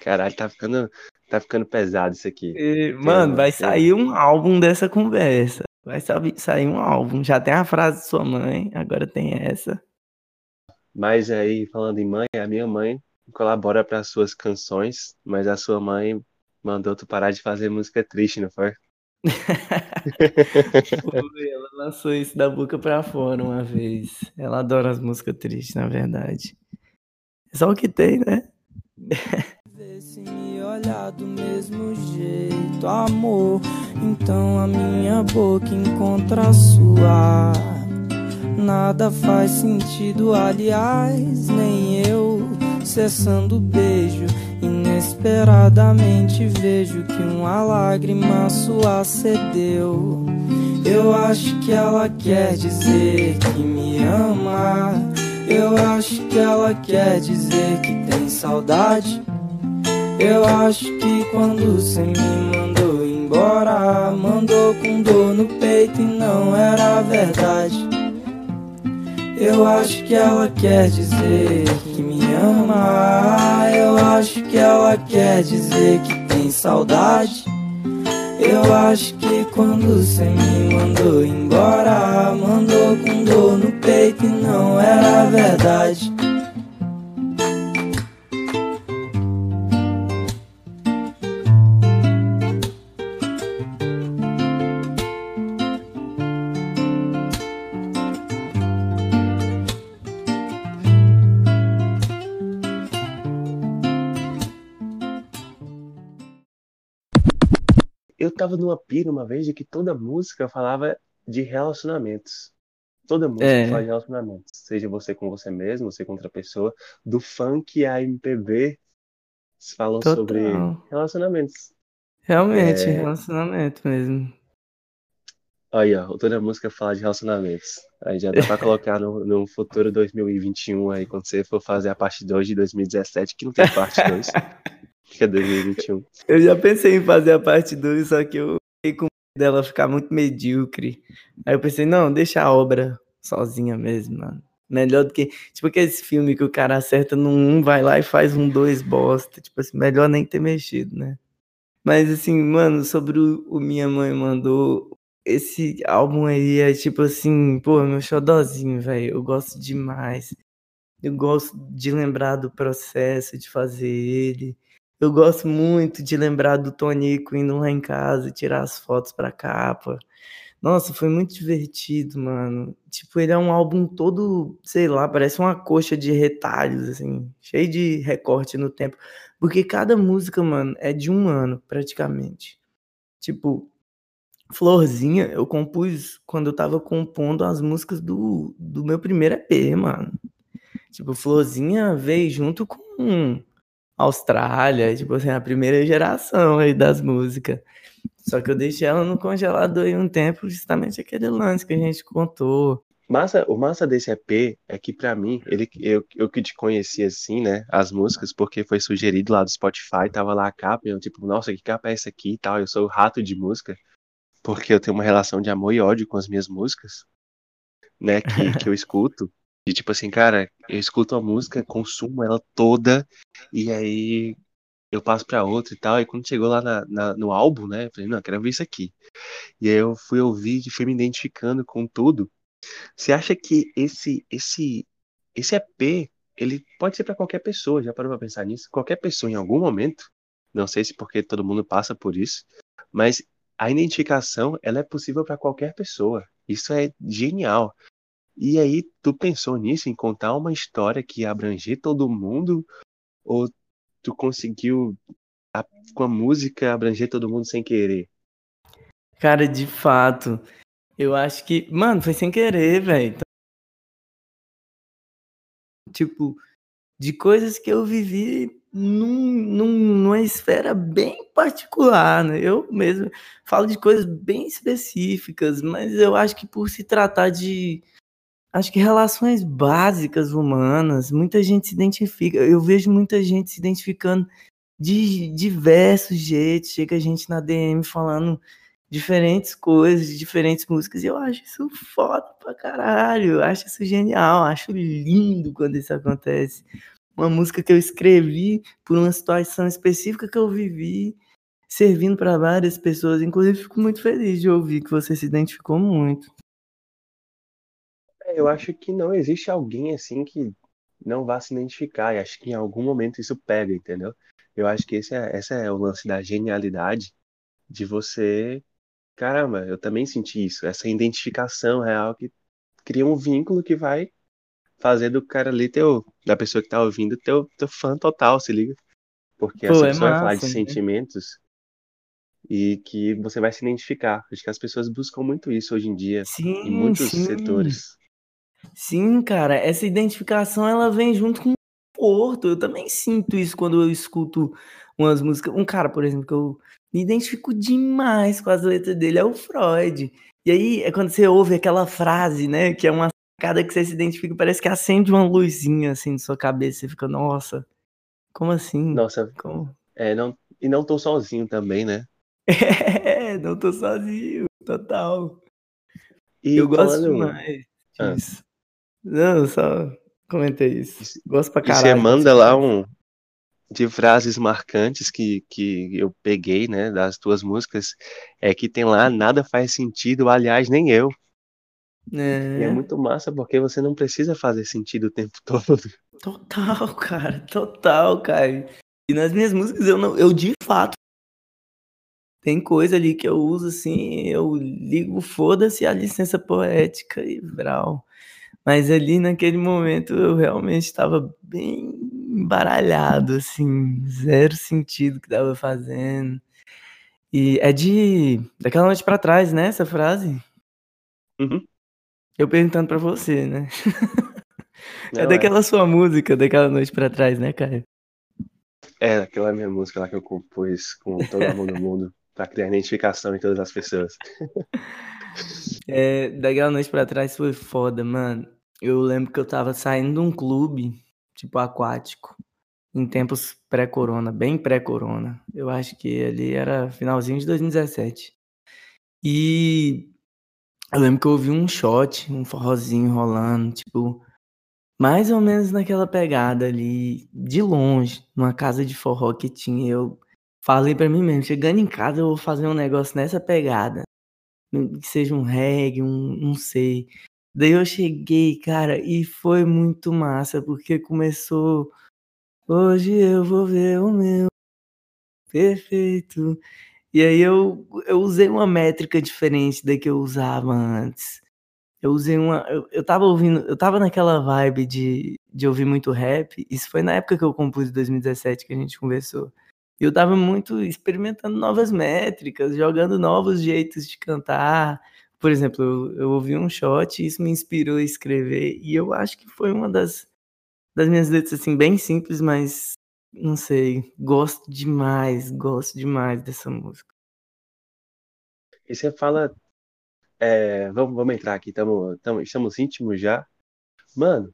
Caralho, tá ficando, tá ficando pesado isso aqui. E, mano, vai sair um álbum dessa conversa. Vai sa- sair um álbum. Já tem a frase de sua mãe, agora tem essa. Mas aí, falando em mãe, a minha mãe colabora para suas canções, mas a sua mãe mandou tu parar de fazer música triste, não foi? Foi, ela lançou isso da boca pra fora uma vez. Ela adora as músicas tristes, na verdade. É só o que tem, né? Vê se me olhar do mesmo jeito, amor. Então a minha boca encontra a sua. Nada faz sentido, aliás, nem eu. Cessando o beijo, inesperadamente vejo que uma lágrima sua cedeu. Eu acho que ela quer dizer que me ama. Eu acho que ela quer dizer que tem saudade. Eu acho que quando cê me mandou embora, mandou com dor no peito e não era verdade. Eu acho que ela quer dizer que me ama. Eu acho que ela quer dizer que tem saudade. Eu acho que quando cê me mandou embora, mandou com dor no peito e não era verdade. Eu tava numa pira uma vez de que toda música falava de relacionamentos. Toda música É. fala de relacionamentos. Seja você com você mesmo, você com outra pessoa. Do funk à MPB, falam Total. sobre relacionamentos. Realmente, É. relacionamento mesmo. Aí, ó, toda música fala de relacionamentos. Aí já dá pra colocar no, no futuro 2021 aí, quando você for fazer a parte 2 de 2017, que não tem parte 2. que é 2021. Eu já pensei em fazer a parte 2, só que eu fiquei com medo dela ficar muito medíocre. Aí eu pensei, não, deixa a obra sozinha mesmo, mano. Melhor do que. Tipo aquele filme que o cara acerta num 1, vai lá e faz um 2 bosta. Tipo assim, melhor nem ter mexido, né? Mas assim, mano, sobre o, o Minha Mãe Mandou, esse álbum aí é tipo assim, pô, meu xodózinho, velho. Eu gosto demais. Eu gosto de lembrar do processo de fazer ele. Eu gosto muito de lembrar do Tonico indo lá em casa e tirar as fotos pra capa. Nossa, foi muito divertido, mano. Tipo, ele é um álbum todo, sei lá, parece uma coxa de retalhos, assim, cheio de recorte no tempo. Porque cada música, mano, é de um ano, praticamente. Tipo, Florzinha, eu compus quando eu tava compondo as músicas do, do meu primeiro EP, mano. Tipo, Florzinha veio junto com Austrália, tipo assim, a primeira geração aí das músicas. Só que eu deixei ela no congelador aí um tempo, justamente aquele lance que a gente contou. Massa, o massa desse EP é que para mim, ele, eu, eu que te conheci assim, né, as músicas, porque foi sugerido lá do Spotify, tava lá a capa, e eu tipo, nossa, que capa é essa aqui e tal, eu sou o rato de música, porque eu tenho uma relação de amor e ódio com as minhas músicas, né, que, que eu escuto, e tipo assim, cara, eu escuto a música, consumo ela toda, e aí eu passo para outra e tal. E quando chegou lá na, na, no álbum, né? Eu falei, não, eu quero ver isso aqui. E aí eu fui ouvir e fui me identificando com tudo. Você acha que esse esse esse EP, ele pode ser para qualquer pessoa, já parou pra pensar nisso? Qualquer pessoa em algum momento, não sei se porque todo mundo passa por isso, mas a identificação, ela é possível para qualquer pessoa. Isso é genial. E aí, tu pensou nisso, em contar uma história que abranger todo mundo? Ou tu conseguiu, a, com a música, abranger todo mundo sem querer? Cara, de fato, eu acho que. Mano, foi sem querer, velho. Tipo, de coisas que eu vivi num, num, numa esfera bem particular, né? Eu mesmo falo de coisas bem específicas, mas eu acho que por se tratar de Acho que relações básicas humanas, muita gente se identifica. Eu vejo muita gente se identificando de diversos jeitos. Chega gente na DM falando diferentes coisas, diferentes músicas, e eu acho isso foda pra caralho. Eu acho isso genial, acho lindo quando isso acontece. Uma música que eu escrevi por uma situação específica que eu vivi, servindo para várias pessoas. Inclusive, fico muito feliz de ouvir que você se identificou muito. É, eu acho que não existe alguém assim que não vá se identificar. E acho que em algum momento isso pega, entendeu? Eu acho que esse é, essa é o lance da genialidade de você. Caramba, eu também senti isso. Essa identificação real que cria um vínculo que vai fazer do cara ali teu, da pessoa que tá ouvindo, teu, teu fã total, se liga. Porque Pô, essa é pessoa massa, vai falar de né? sentimentos e que você vai se identificar. Acho que as pessoas buscam muito isso hoje em dia, sim, em muitos sim. setores. Sim, cara, essa identificação ela vem junto com o conforto. Eu também sinto isso quando eu escuto umas músicas. Um cara, por exemplo, que eu me identifico demais com as letras dele é o Freud. E aí é quando você ouve aquela frase, né, que é uma sacada que você se identifica, parece que acende uma luzinha assim na sua cabeça. Você fica, nossa, como assim? Nossa, como? É, não, e não tô sozinho também, né? É, não tô sozinho, total. E eu gosto demais ah. disso. Não, só comentei isso. Gosto pra caralho. E você manda lá um de frases marcantes que, que eu peguei, né, das tuas músicas, é que tem lá nada faz sentido, aliás, nem eu. É. E é muito massa porque você não precisa fazer sentido o tempo todo. Total, cara, total, cara. E nas minhas músicas eu não, eu de fato tem coisa ali que eu uso assim, eu ligo foda-se a licença poética e vral. Mas ali naquele momento eu realmente estava bem embaralhado, assim, zero sentido que estava fazendo. E é de daquela noite para trás, né, essa frase? Uhum. Eu perguntando para você, né? é Não, daquela é. sua música, daquela noite para trás, né, cara? É, aquela minha música lá que eu compus com todo mundo do mundo para criar identificação em todas as pessoas. É, daquela noite pra trás foi foda, mano. Eu lembro que eu tava saindo de um clube, tipo, aquático, em tempos pré-corona, bem pré-corona. Eu acho que ali era finalzinho de 2017. E eu lembro que eu ouvi um shot, um forrozinho rolando, tipo, mais ou menos naquela pegada ali, de longe, numa casa de forró que tinha. Eu falei para mim mesmo, chegando em casa eu vou fazer um negócio nessa pegada que seja um reggae, um não sei. Daí eu cheguei, cara, e foi muito massa, porque começou. Hoje eu vou ver o meu perfeito. E aí eu, eu usei uma métrica diferente da que eu usava antes. Eu usei uma. Eu, eu tava ouvindo. Eu tava naquela vibe de, de ouvir muito rap. Isso foi na época que eu compus em 2017 que a gente conversou. E eu tava muito experimentando novas métricas, jogando novos jeitos de cantar. Por exemplo, eu, eu ouvi um shot e isso me inspirou a escrever. E eu acho que foi uma das, das minhas letras, assim, bem simples, mas não sei. Gosto demais, gosto demais dessa música. E você fala. é, vamos, vamos entrar aqui, tamo, tamo, estamos íntimos já. Mano,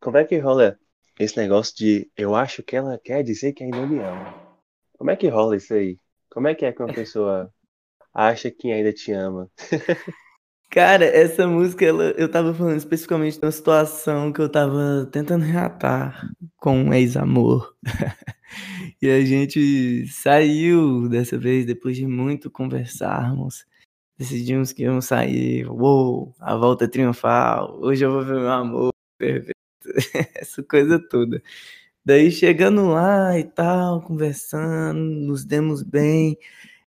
como é que rola esse negócio de eu acho que ela quer dizer que ainda me ama? Como é que rola isso aí? Como é que é que uma pessoa acha que ainda te ama? Cara, essa música, ela, eu tava falando especificamente de uma situação que eu tava tentando reatar com um ex-amor. e a gente saiu dessa vez, depois de muito conversarmos. Decidimos que íamos sair. Uou, a volta triunfal. Hoje eu vou ver meu amor perfeito. Essa coisa toda. Daí chegando lá e tal, conversando, nos demos bem.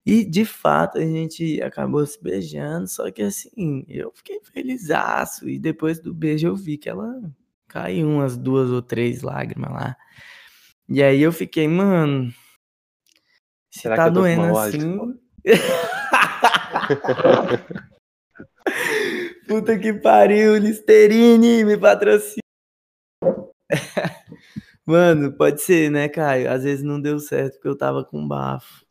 E de fato a gente acabou se beijando, só que assim, eu fiquei felizaço. E depois do beijo eu vi que ela caiu umas duas ou três lágrimas lá. E aí eu fiquei, mano, se Será tá doendo assim. Puta que pariu, Listerine, me patrocina. Mano, pode ser, né, Caio? Às vezes não deu certo porque eu tava com bafo.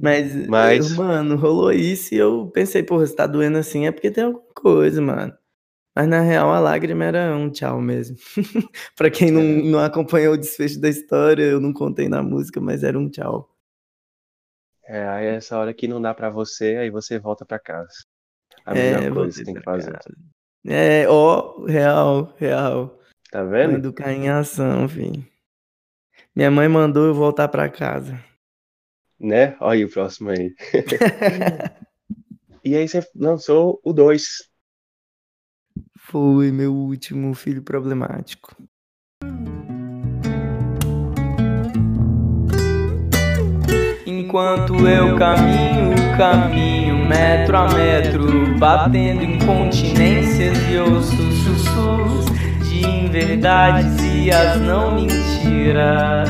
Mas, Mas- mano, rolou isso e eu pensei, porra, se tá doendo assim é porque tem alguma coisa, mano. Mas na real a lágrima era um tchau mesmo. pra quem não, É. não acompanhou o desfecho da história, eu não contei na música, mas era um tchau. É, aí é essa hora que não dá pra você, aí você volta pra casa. A É, melhor coisa que tem que fazer. casa. É, ó, real, real. Tá vendo? do Caim em ação, filho. Minha mãe mandou eu voltar pra casa. Né? Olha aí o próximo aí. E aí você lançou o 2. Foi meu último filho problemático. Enquanto eu caminho, caminho metro a metro, batendo incontinências e ouço sussurros de inverdades e as não mentiras.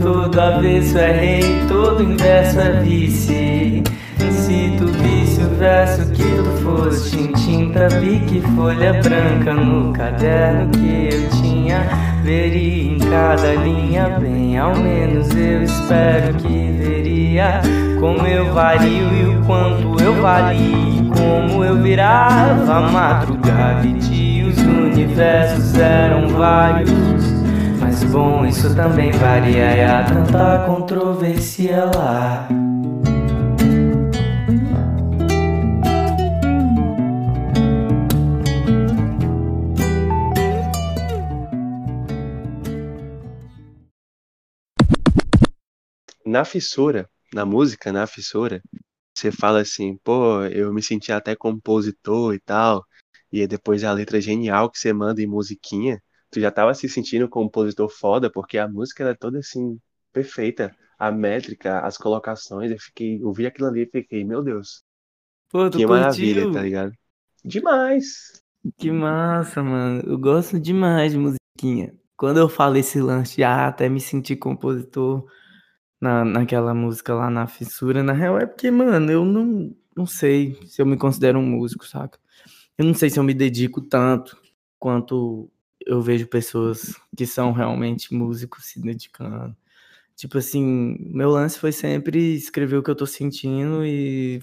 Todo avesso é rei, todo inverso é vice. Se tu visse o verso que tu foste em tinta, pique folha branca no caderno que eu tinha. Veria em cada linha, bem ao menos eu espero que veria como eu vario e o quanto eu vali, como eu virava madrugada e dia universos eram vários. Mas bom, isso também varia e há tanta controvérsia lá. Na fissura, na música, na fissura, você fala assim, pô, eu me senti até compositor e tal. E aí depois a letra genial que você manda em musiquinha, tu já tava se sentindo compositor foda, porque a música era toda assim, perfeita. A métrica, as colocações, eu fiquei, eu vi aquilo ali e fiquei, meu Deus, Pô, que maravilha, curtiu? tá ligado? Demais! Que massa, mano. Eu gosto demais de musiquinha. Quando eu falo esse lance, ah, até me senti compositor na, naquela música lá na fissura, na real é porque, mano, eu não, não sei se eu me considero um músico, saca? Eu não sei se eu me dedico tanto quanto eu vejo pessoas que são realmente músicos se dedicando. Tipo assim, meu lance foi sempre escrever o que eu tô sentindo e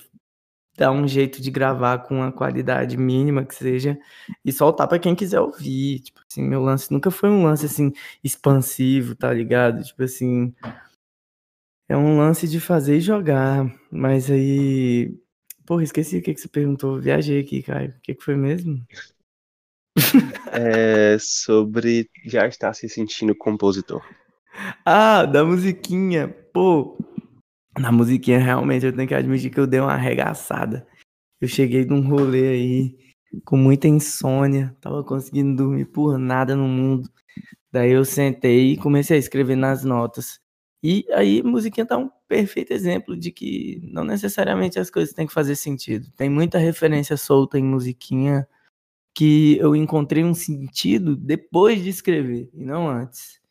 dar um jeito de gravar com a qualidade mínima que seja e soltar pra quem quiser ouvir. Tipo assim, meu lance nunca foi um lance assim expansivo, tá ligado? Tipo assim, é um lance de fazer e jogar, mas aí, porra, esqueci o que que você perguntou. Viajei aqui, Caio. O que que foi mesmo? É sobre já estar se sentindo compositor. Ah, da musiquinha. Pô, na musiquinha realmente eu tenho que admitir que eu dei uma arregaçada. eu cheguei num rolê aí com muita insônia, tava conseguindo dormir por nada no mundo. Daí eu sentei e comecei a escrever nas notas. E aí, musiquinha tá um perfeito exemplo de que não necessariamente as coisas têm que fazer sentido. Tem muita referência solta em musiquinha que eu encontrei um sentido depois de escrever e não antes.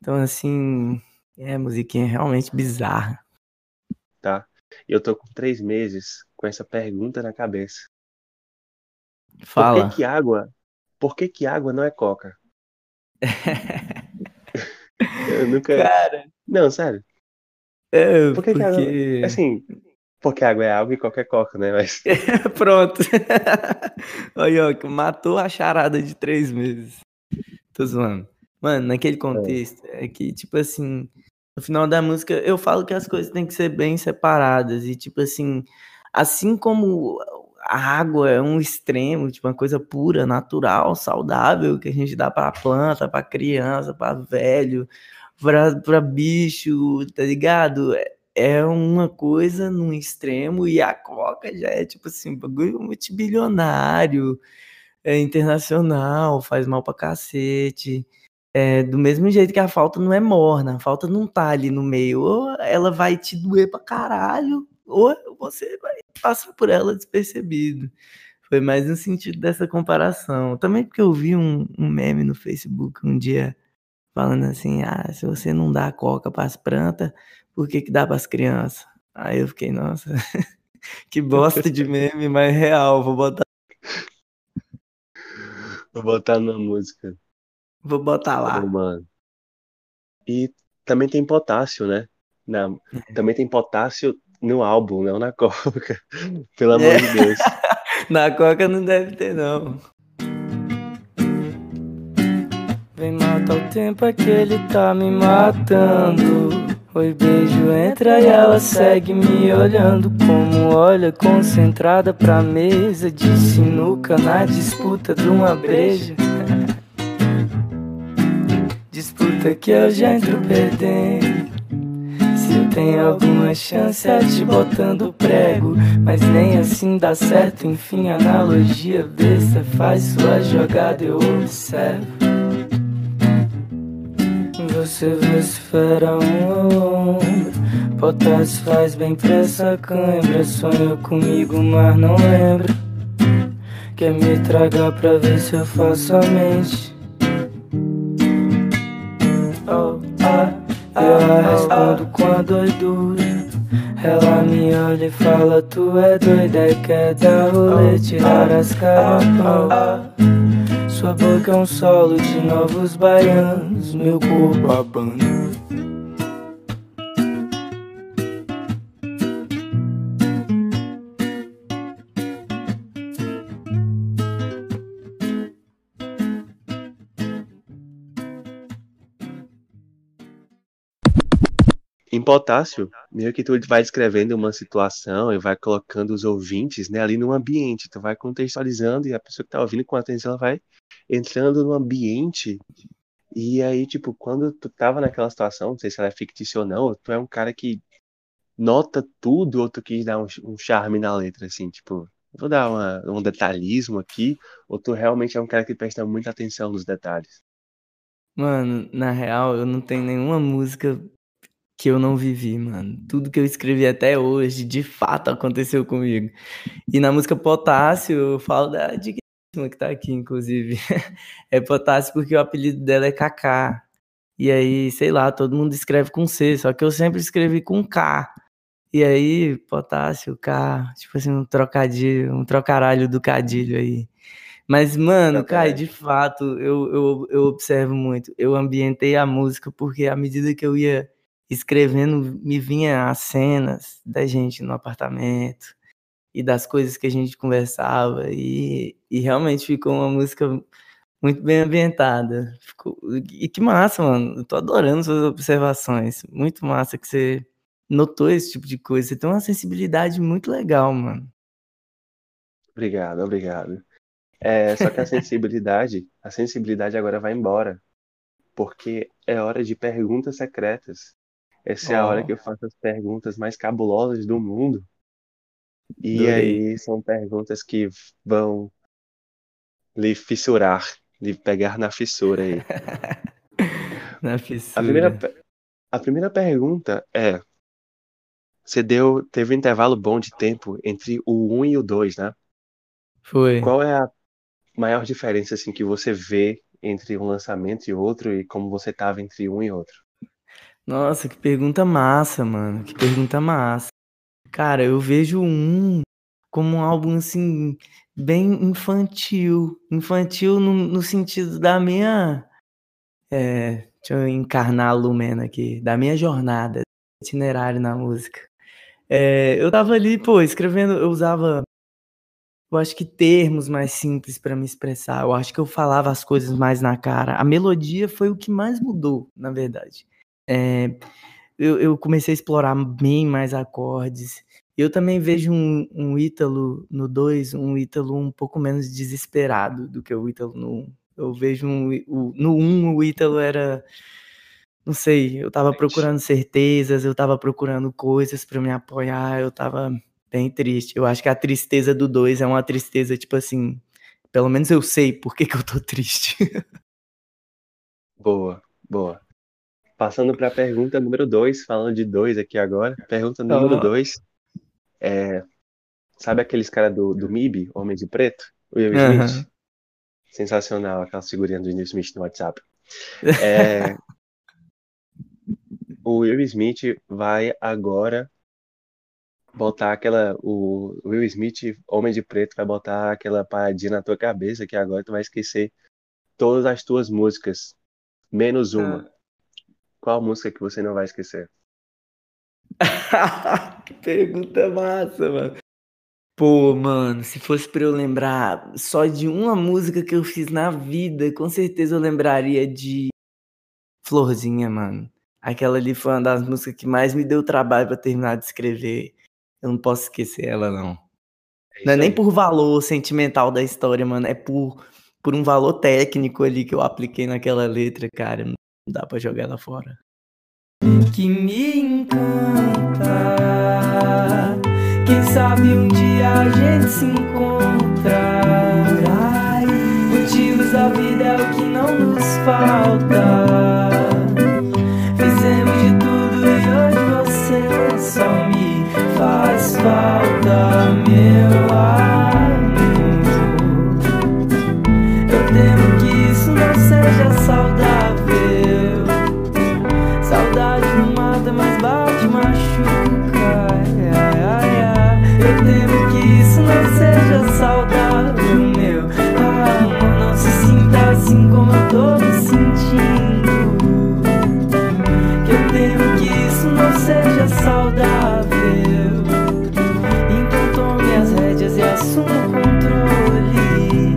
Então, assim, é, musiquinha realmente bizarra. Tá. Eu tô com três meses com essa pergunta na cabeça. Fala. Por que, que água? Por que, que água não é coca? eu nunca. Cara. Não, sério. É, Por que, que água. porque... Assim, porque água é água e é coca, né? Mas. Pronto. Olha, ó, matou a charada de três meses. Tô zoando. Mano, naquele contexto, é que, tipo assim, no final da música, eu falo que as coisas têm que ser bem separadas. E, tipo assim, assim como a água é um extremo, tipo, uma coisa pura, natural, saudável, que a gente dá pra planta, pra criança, pra velho, pra, pra bicho, tá ligado? É- É uma coisa num extremo e a coca já é, tipo assim, bagulho multibilionário, é internacional, faz mal pra cacete. É, do mesmo jeito que a falta não é morna, a falta não tá ali no meio. Ou ela vai te doer pra caralho, ou você vai passar por ela despercebido. Foi mais no sentido dessa comparação. Também porque eu vi um, um meme no Facebook um dia falando assim: ah, se você não dá coca pras plantas, por que, que dá pras crianças? Aí eu fiquei, nossa, que bosta de meme, mas real. Vou botar, Vou botar na música. vou botar lá. mano. E também tem potássio, né? Na... Também tem potássio no álbum, não na coca. Pelo amor É. de Deus. Na coca não deve ter, não. Vem matar o tempo é que ele tá me matando. Oi, beijo, entra e ela segue me olhando. Como olha concentrada pra mesa de sinuca na disputa de uma breja. Disputa que eu já entro perdendo. Se eu tenho alguma chance é te botando prego Mas nem assim dá certo, enfim, analogia besta Faz sua jogada, eu observo Você vocifera um ao ombro Potássio faz bem pra essa cãibra Sonhou comigo, mas não lembro Quer me tragar pra ver se eu faço a mente Oh, ah, eu respondo com a doidura. Ela me olha e fala: Tu é doida e quer dar rolê, tirar as caras. Sua boca é um solo de novos baianos, meu corpo abando. Potássio, meio que tu vai descrevendo uma situação e vai colocando os ouvintes, né, ali no ambiente. Tu vai contextualizando e a pessoa que tá ouvindo com atenção ela vai entrando no ambiente. E aí, tipo, quando tu tava naquela situação, não sei se ela é fictícia ou não, tu é um cara que nota tudo ou tu quis dar um, um charme na letra, assim, tipo, vou dar uma, um detalhismo aqui, ou tu realmente é um cara que presta muita atenção nos detalhes? Mano, na real, eu não tenho nenhuma música que eu não vivi, mano. Tudo que eu escrevi até hoje, de fato, aconteceu comigo. E na música Potássio, eu falo da digníssima que tá aqui, inclusive. É Potássio porque o apelido dela é Kaká. E aí, sei lá, todo mundo escreve com C, só que eu sempre escrevi com K. E aí, Potássio, K, tipo assim, um trocadilho, um trocaralho do cadilho aí. Mas, mano, Kai, de fato, eu, eu, eu observo muito. Eu ambientei a música porque à medida que eu ia escrevendo, me vinha as cenas da gente no apartamento e das coisas que a gente conversava. E, e realmente ficou uma música muito bem ambientada. Ficou, e que massa, mano. Eu tô adorando suas observações. Muito massa que você notou esse tipo de coisa. Você tem uma sensibilidade muito legal, mano. Obrigado, obrigado. É, só que a sensibilidade, a sensibilidade agora vai embora, porque é hora de perguntas secretas. Essa é a hora que eu faço as perguntas mais cabulosas do mundo. E Adorei. aí são perguntas que vão lhe fissurar, lhe pegar na fissura aí. Na A fissura. primeira, pe- a primeira pergunta é: você deu, teve um intervalo bom de tempo entre o 1 e o 2, né? Foi. Qual é a maior diferença assim que você vê entre um lançamento e outro e como você tava entre um e outro? Nossa, que pergunta massa, mano. Que pergunta massa. Cara, eu vejo um como um álbum assim, bem infantil. Infantil no, no sentido da minha. É, deixa eu encarnar a Lumena aqui. Da minha jornada, itinerário na música. É, eu tava ali, pô, escrevendo, eu usava. Eu acho que termos mais simples pra me expressar. Eu acho que eu falava as coisas mais na cara. A melodia foi o que mais mudou, na verdade. É, eu, eu comecei a explorar bem mais acordes. Eu também vejo um, um Ítalo no 2, um Ítalo um pouco menos desesperado do que o Ítalo no 1. Um. Eu vejo um, o, no 1 um, o Ítalo era. Não sei, eu tava procurando certezas, eu tava procurando coisas para me apoiar, eu tava bem triste. Eu acho que a tristeza do 2 é uma tristeza, tipo assim. Pelo menos eu sei por que, que eu tô triste. Boa, boa. Passando para a pergunta número 2, falando de dois aqui agora. Pergunta número Ó. 2 é. Sabe aqueles caras do, do MIB, Homem de Preto? O Will. Smith? Sensacional aquela figurinha do Will Smith no WhatsApp. É, o Will Smith vai agora botar aquela. O Will Smith, Homem de Preto, vai botar aquela paradinha na tua cabeça que agora tu vai esquecer todas as tuas músicas, menos uma. Qual música que você não vai esquecer? que pergunta massa, mano. Pô, mano, se fosse pra eu lembrar só de uma música que eu fiz na vida, com certeza eu lembraria de Florzinha, mano. Aquela ali foi uma das músicas que mais me deu trabalho pra terminar de escrever. Eu não posso esquecer ela, não. É Não é nem por valor sentimental da história, mano. É por, por um valor técnico ali que eu apliquei naquela letra, cara. Dá pra jogar ela fora. Que me encanta. Quem sabe um dia a gente se encontra. Ai, motivos da vida é o que não nos falta. Fizemos de tudo e hoje você só me faz falta, meu amor. Eu temo que isso não seja saudável. Tô me sentindo. Que eu temo que isso não seja saudável. Então tome as rédeas e assuma o controle.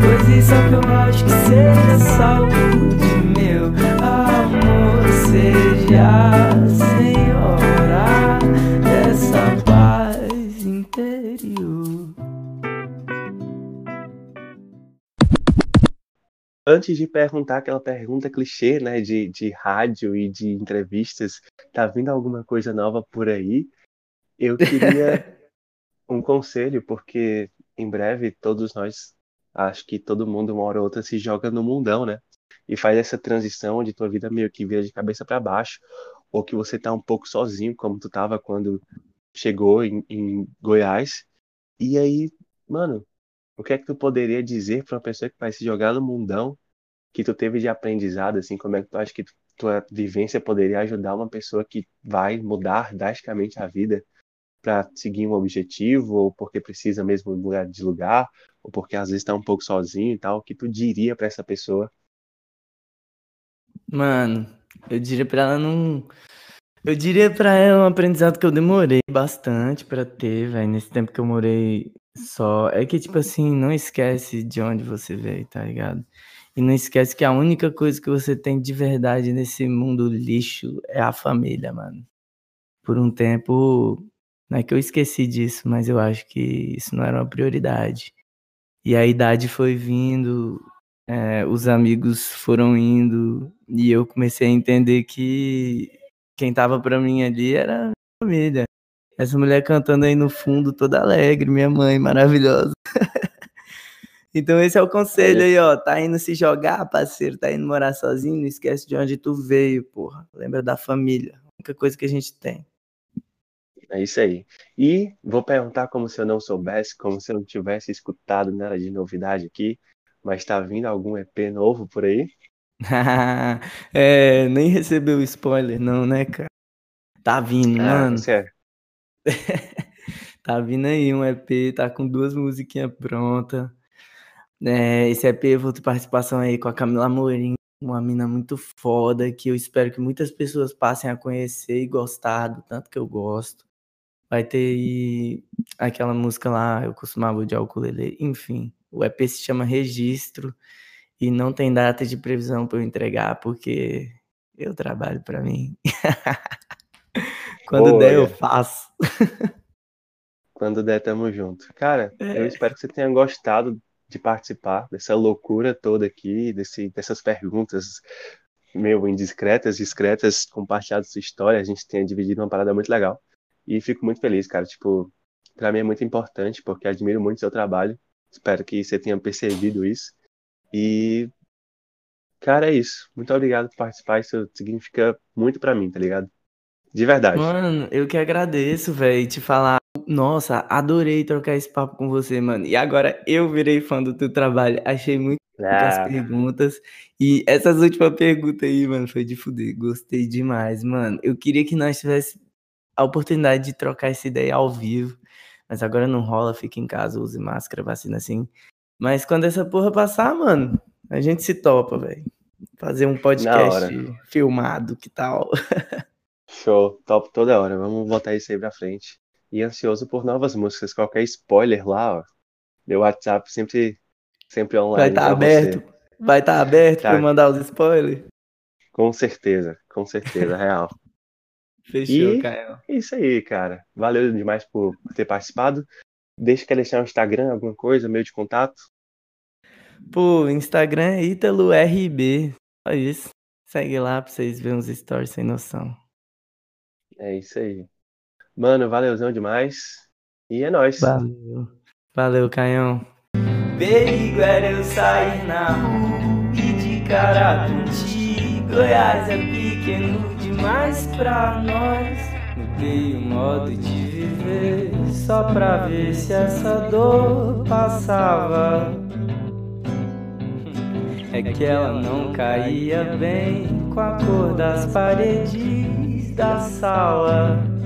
Pois isso é o que eu acho que seja saúde, meu amor. Seja Antes de perguntar aquela pergunta clichê, né, de, de rádio e de entrevistas, tá vindo alguma coisa nova por aí? Eu queria um conselho, porque em breve todos nós, acho que todo mundo, uma hora ou outra, se joga no mundão, né? E faz essa transição onde tua vida meio que vira de cabeça para baixo, ou que você tá um pouco sozinho, como tu tava quando chegou em, em Goiás. E aí, mano, o que é que tu poderia dizer para uma pessoa que vai se jogar no mundão que tu teve de aprendizado, assim, como é que tu acha que tua vivência poderia ajudar uma pessoa que vai mudar drasticamente a vida para seguir um objetivo, ou porque precisa mesmo mudar de lugar, ou porque às vezes tá um pouco sozinho e tal, o que tu diria para essa pessoa? Mano, eu diria pra ela não. Eu diria pra ela um aprendizado que eu demorei bastante pra ter, velho, nesse tempo que eu morei só. É que, tipo assim, não esquece de onde você veio, tá ligado? E não esquece que a única coisa que você tem de verdade nesse mundo lixo é a família, mano. Por um tempo, não é que eu esqueci disso, mas eu acho que isso não era uma prioridade. E a idade foi vindo, é, os amigos foram indo, e eu comecei a entender que quem tava pra mim ali era a família. Essa mulher cantando aí no fundo, toda alegre, minha mãe, maravilhosa. então esse é o conselho aí, ó. Tá indo se jogar, parceiro, tá indo morar sozinho, não esquece de onde tu veio, porra. Lembra da família. A única coisa que a gente tem. É isso aí. E vou perguntar como se eu não soubesse, como se eu não tivesse escutado nada de novidade aqui, mas tá vindo algum EP novo por aí? é, nem recebeu spoiler, não, né, cara? Tá vindo, Ah, mano. certo. Tá vindo aí um EP, tá com duas musiquinhas prontas. É, esse EP eu vou ter participação aí com a Camila Amorim, uma mina muito foda, que eu espero que muitas pessoas passem a conhecer e gostar do tanto que eu gosto. Vai ter aí aquela música lá, eu costumava odiar o ukulele, enfim. O EP se chama Registro e não tem data de previsão para eu entregar, porque eu trabalho para mim. Quando der, eu faço. Quando der, tamo junto. Cara, eu É. espero que você tenha gostado de participar dessa loucura toda aqui, desse, dessas perguntas meio indiscretas, discretas, compartilhado sua história. A gente tenha dividido uma parada muito legal. E fico muito feliz, cara. Tipo, pra mim é muito importante, porque admiro muito seu trabalho. Espero que você tenha percebido isso. E, cara, é isso. Muito obrigado por participar. Isso significa muito pra mim, tá ligado? De verdade. Mano, eu que agradeço, velho, te falar. Nossa, adorei trocar esse papo com você, mano. E agora eu virei fã do teu trabalho. Achei muito as Ah, perguntas. E essas últimas perguntas aí, mano, foi de fuder. Gostei demais, mano. Eu queria que nós tivéssemos a oportunidade de trocar essa ideia ao vivo. Mas agora não rola, fica em casa, use máscara, vacina assim. Mas quando essa porra passar, mano, a gente se topa, velho. Fazer um podcast filmado, que tal? Show, top toda hora. Vamos botar isso aí pra frente. E ansioso por novas músicas. Qualquer spoiler lá, ó. Meu WhatsApp sempre, sempre Vai online estar pra aberto? você. Vai estar aberto pra Tá. eu mandar os spoilers? Com certeza, com certeza, real. Fechou, E- Caio. É isso aí, cara. Valeu demais por ter participado. Deixa quer deixar um Instagram, alguma coisa, meio de contato. Pô, Instagram é ItaloRB. Só isso. Segue lá pra vocês verem uns stories sem noção. É isso aí. Mano, valeuzão demais. E é nóis. Valeu. Valeu, Caião. Perigo era eu sair na rua e de cara contigo. Goiás é pequeno demais pra nós. Mudei o modo de viver só pra ver se essa dor passava. É que ela não caía bem com a cor das paredes da sala.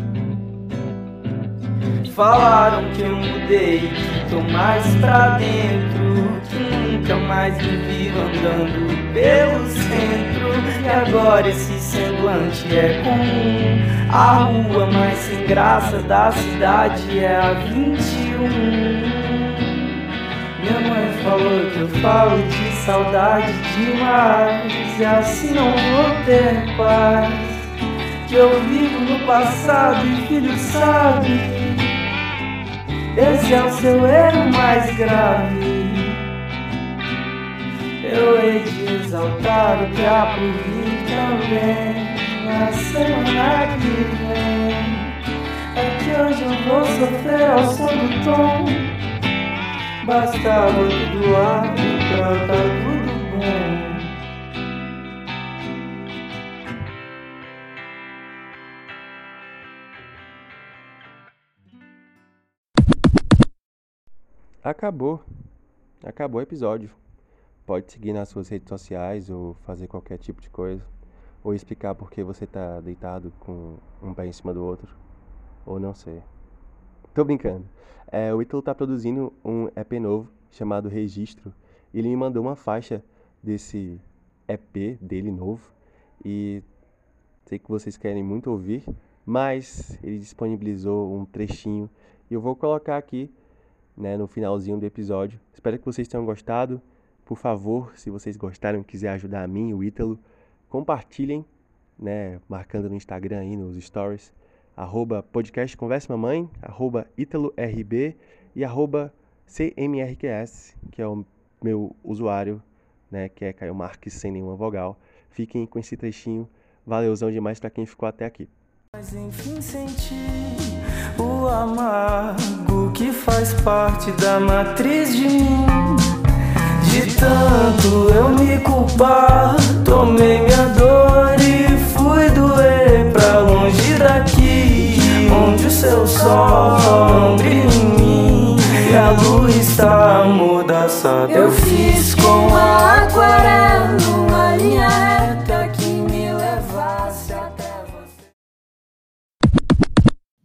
Falaram que eu mudei, que tô mais pra dentro, que nunca mais me viram andando pelo centro. E agora esse semblante é comum. A rua mais sem graça da cidade é a 21. Minha mãe falou que eu falo de saudade demais, e assim não vou ter paz. Que eu vivo no passado e filho sabe. Esse é o seu erro mais grave. Eu hei de exaltar o que há por vir também na semana que vem. É que hoje eu vou sofrer ao som do tom. Basta o do ar pra tá tudo bom. Acabou. Acabou o episódio. Pode seguir nas suas redes sociais ou fazer qualquer tipo de coisa. Ou explicar por que você tá deitado com um pé em cima do outro. Ou não sei. Tô brincando. É, o Ítalo tá produzindo um EP novo chamado Registro. Ele me mandou uma faixa desse EP dele novo. E sei que vocês querem muito ouvir. Mas ele disponibilizou um trechinho. E eu vou colocar aqui né, no finalzinho do episódio. Espero que vocês tenham gostado. Por favor, se vocês gostaram e quiser ajudar a mim, o Ítalo, compartilhem, né, marcando no Instagram aí, nos stories, arroba podcast Mamãe, arroba ItaloRB e arroba CMRQS, que é o meu usuário, né, que é Caio Marques sem nenhuma vogal. Fiquem com esse trechinho. Valeuzão demais para quem ficou até aqui. Mas enfim senti o amargo que faz parte da matriz de mim. De tanto eu me culpar, tomei minha dor e fui doer pra longe daqui, onde o seu sol não brilha em mim e a luz está amordaçada. Eu fiz com a aquarela uma linha reta que me levasse até você.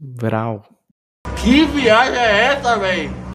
Vral. Que viagem é essa, velho?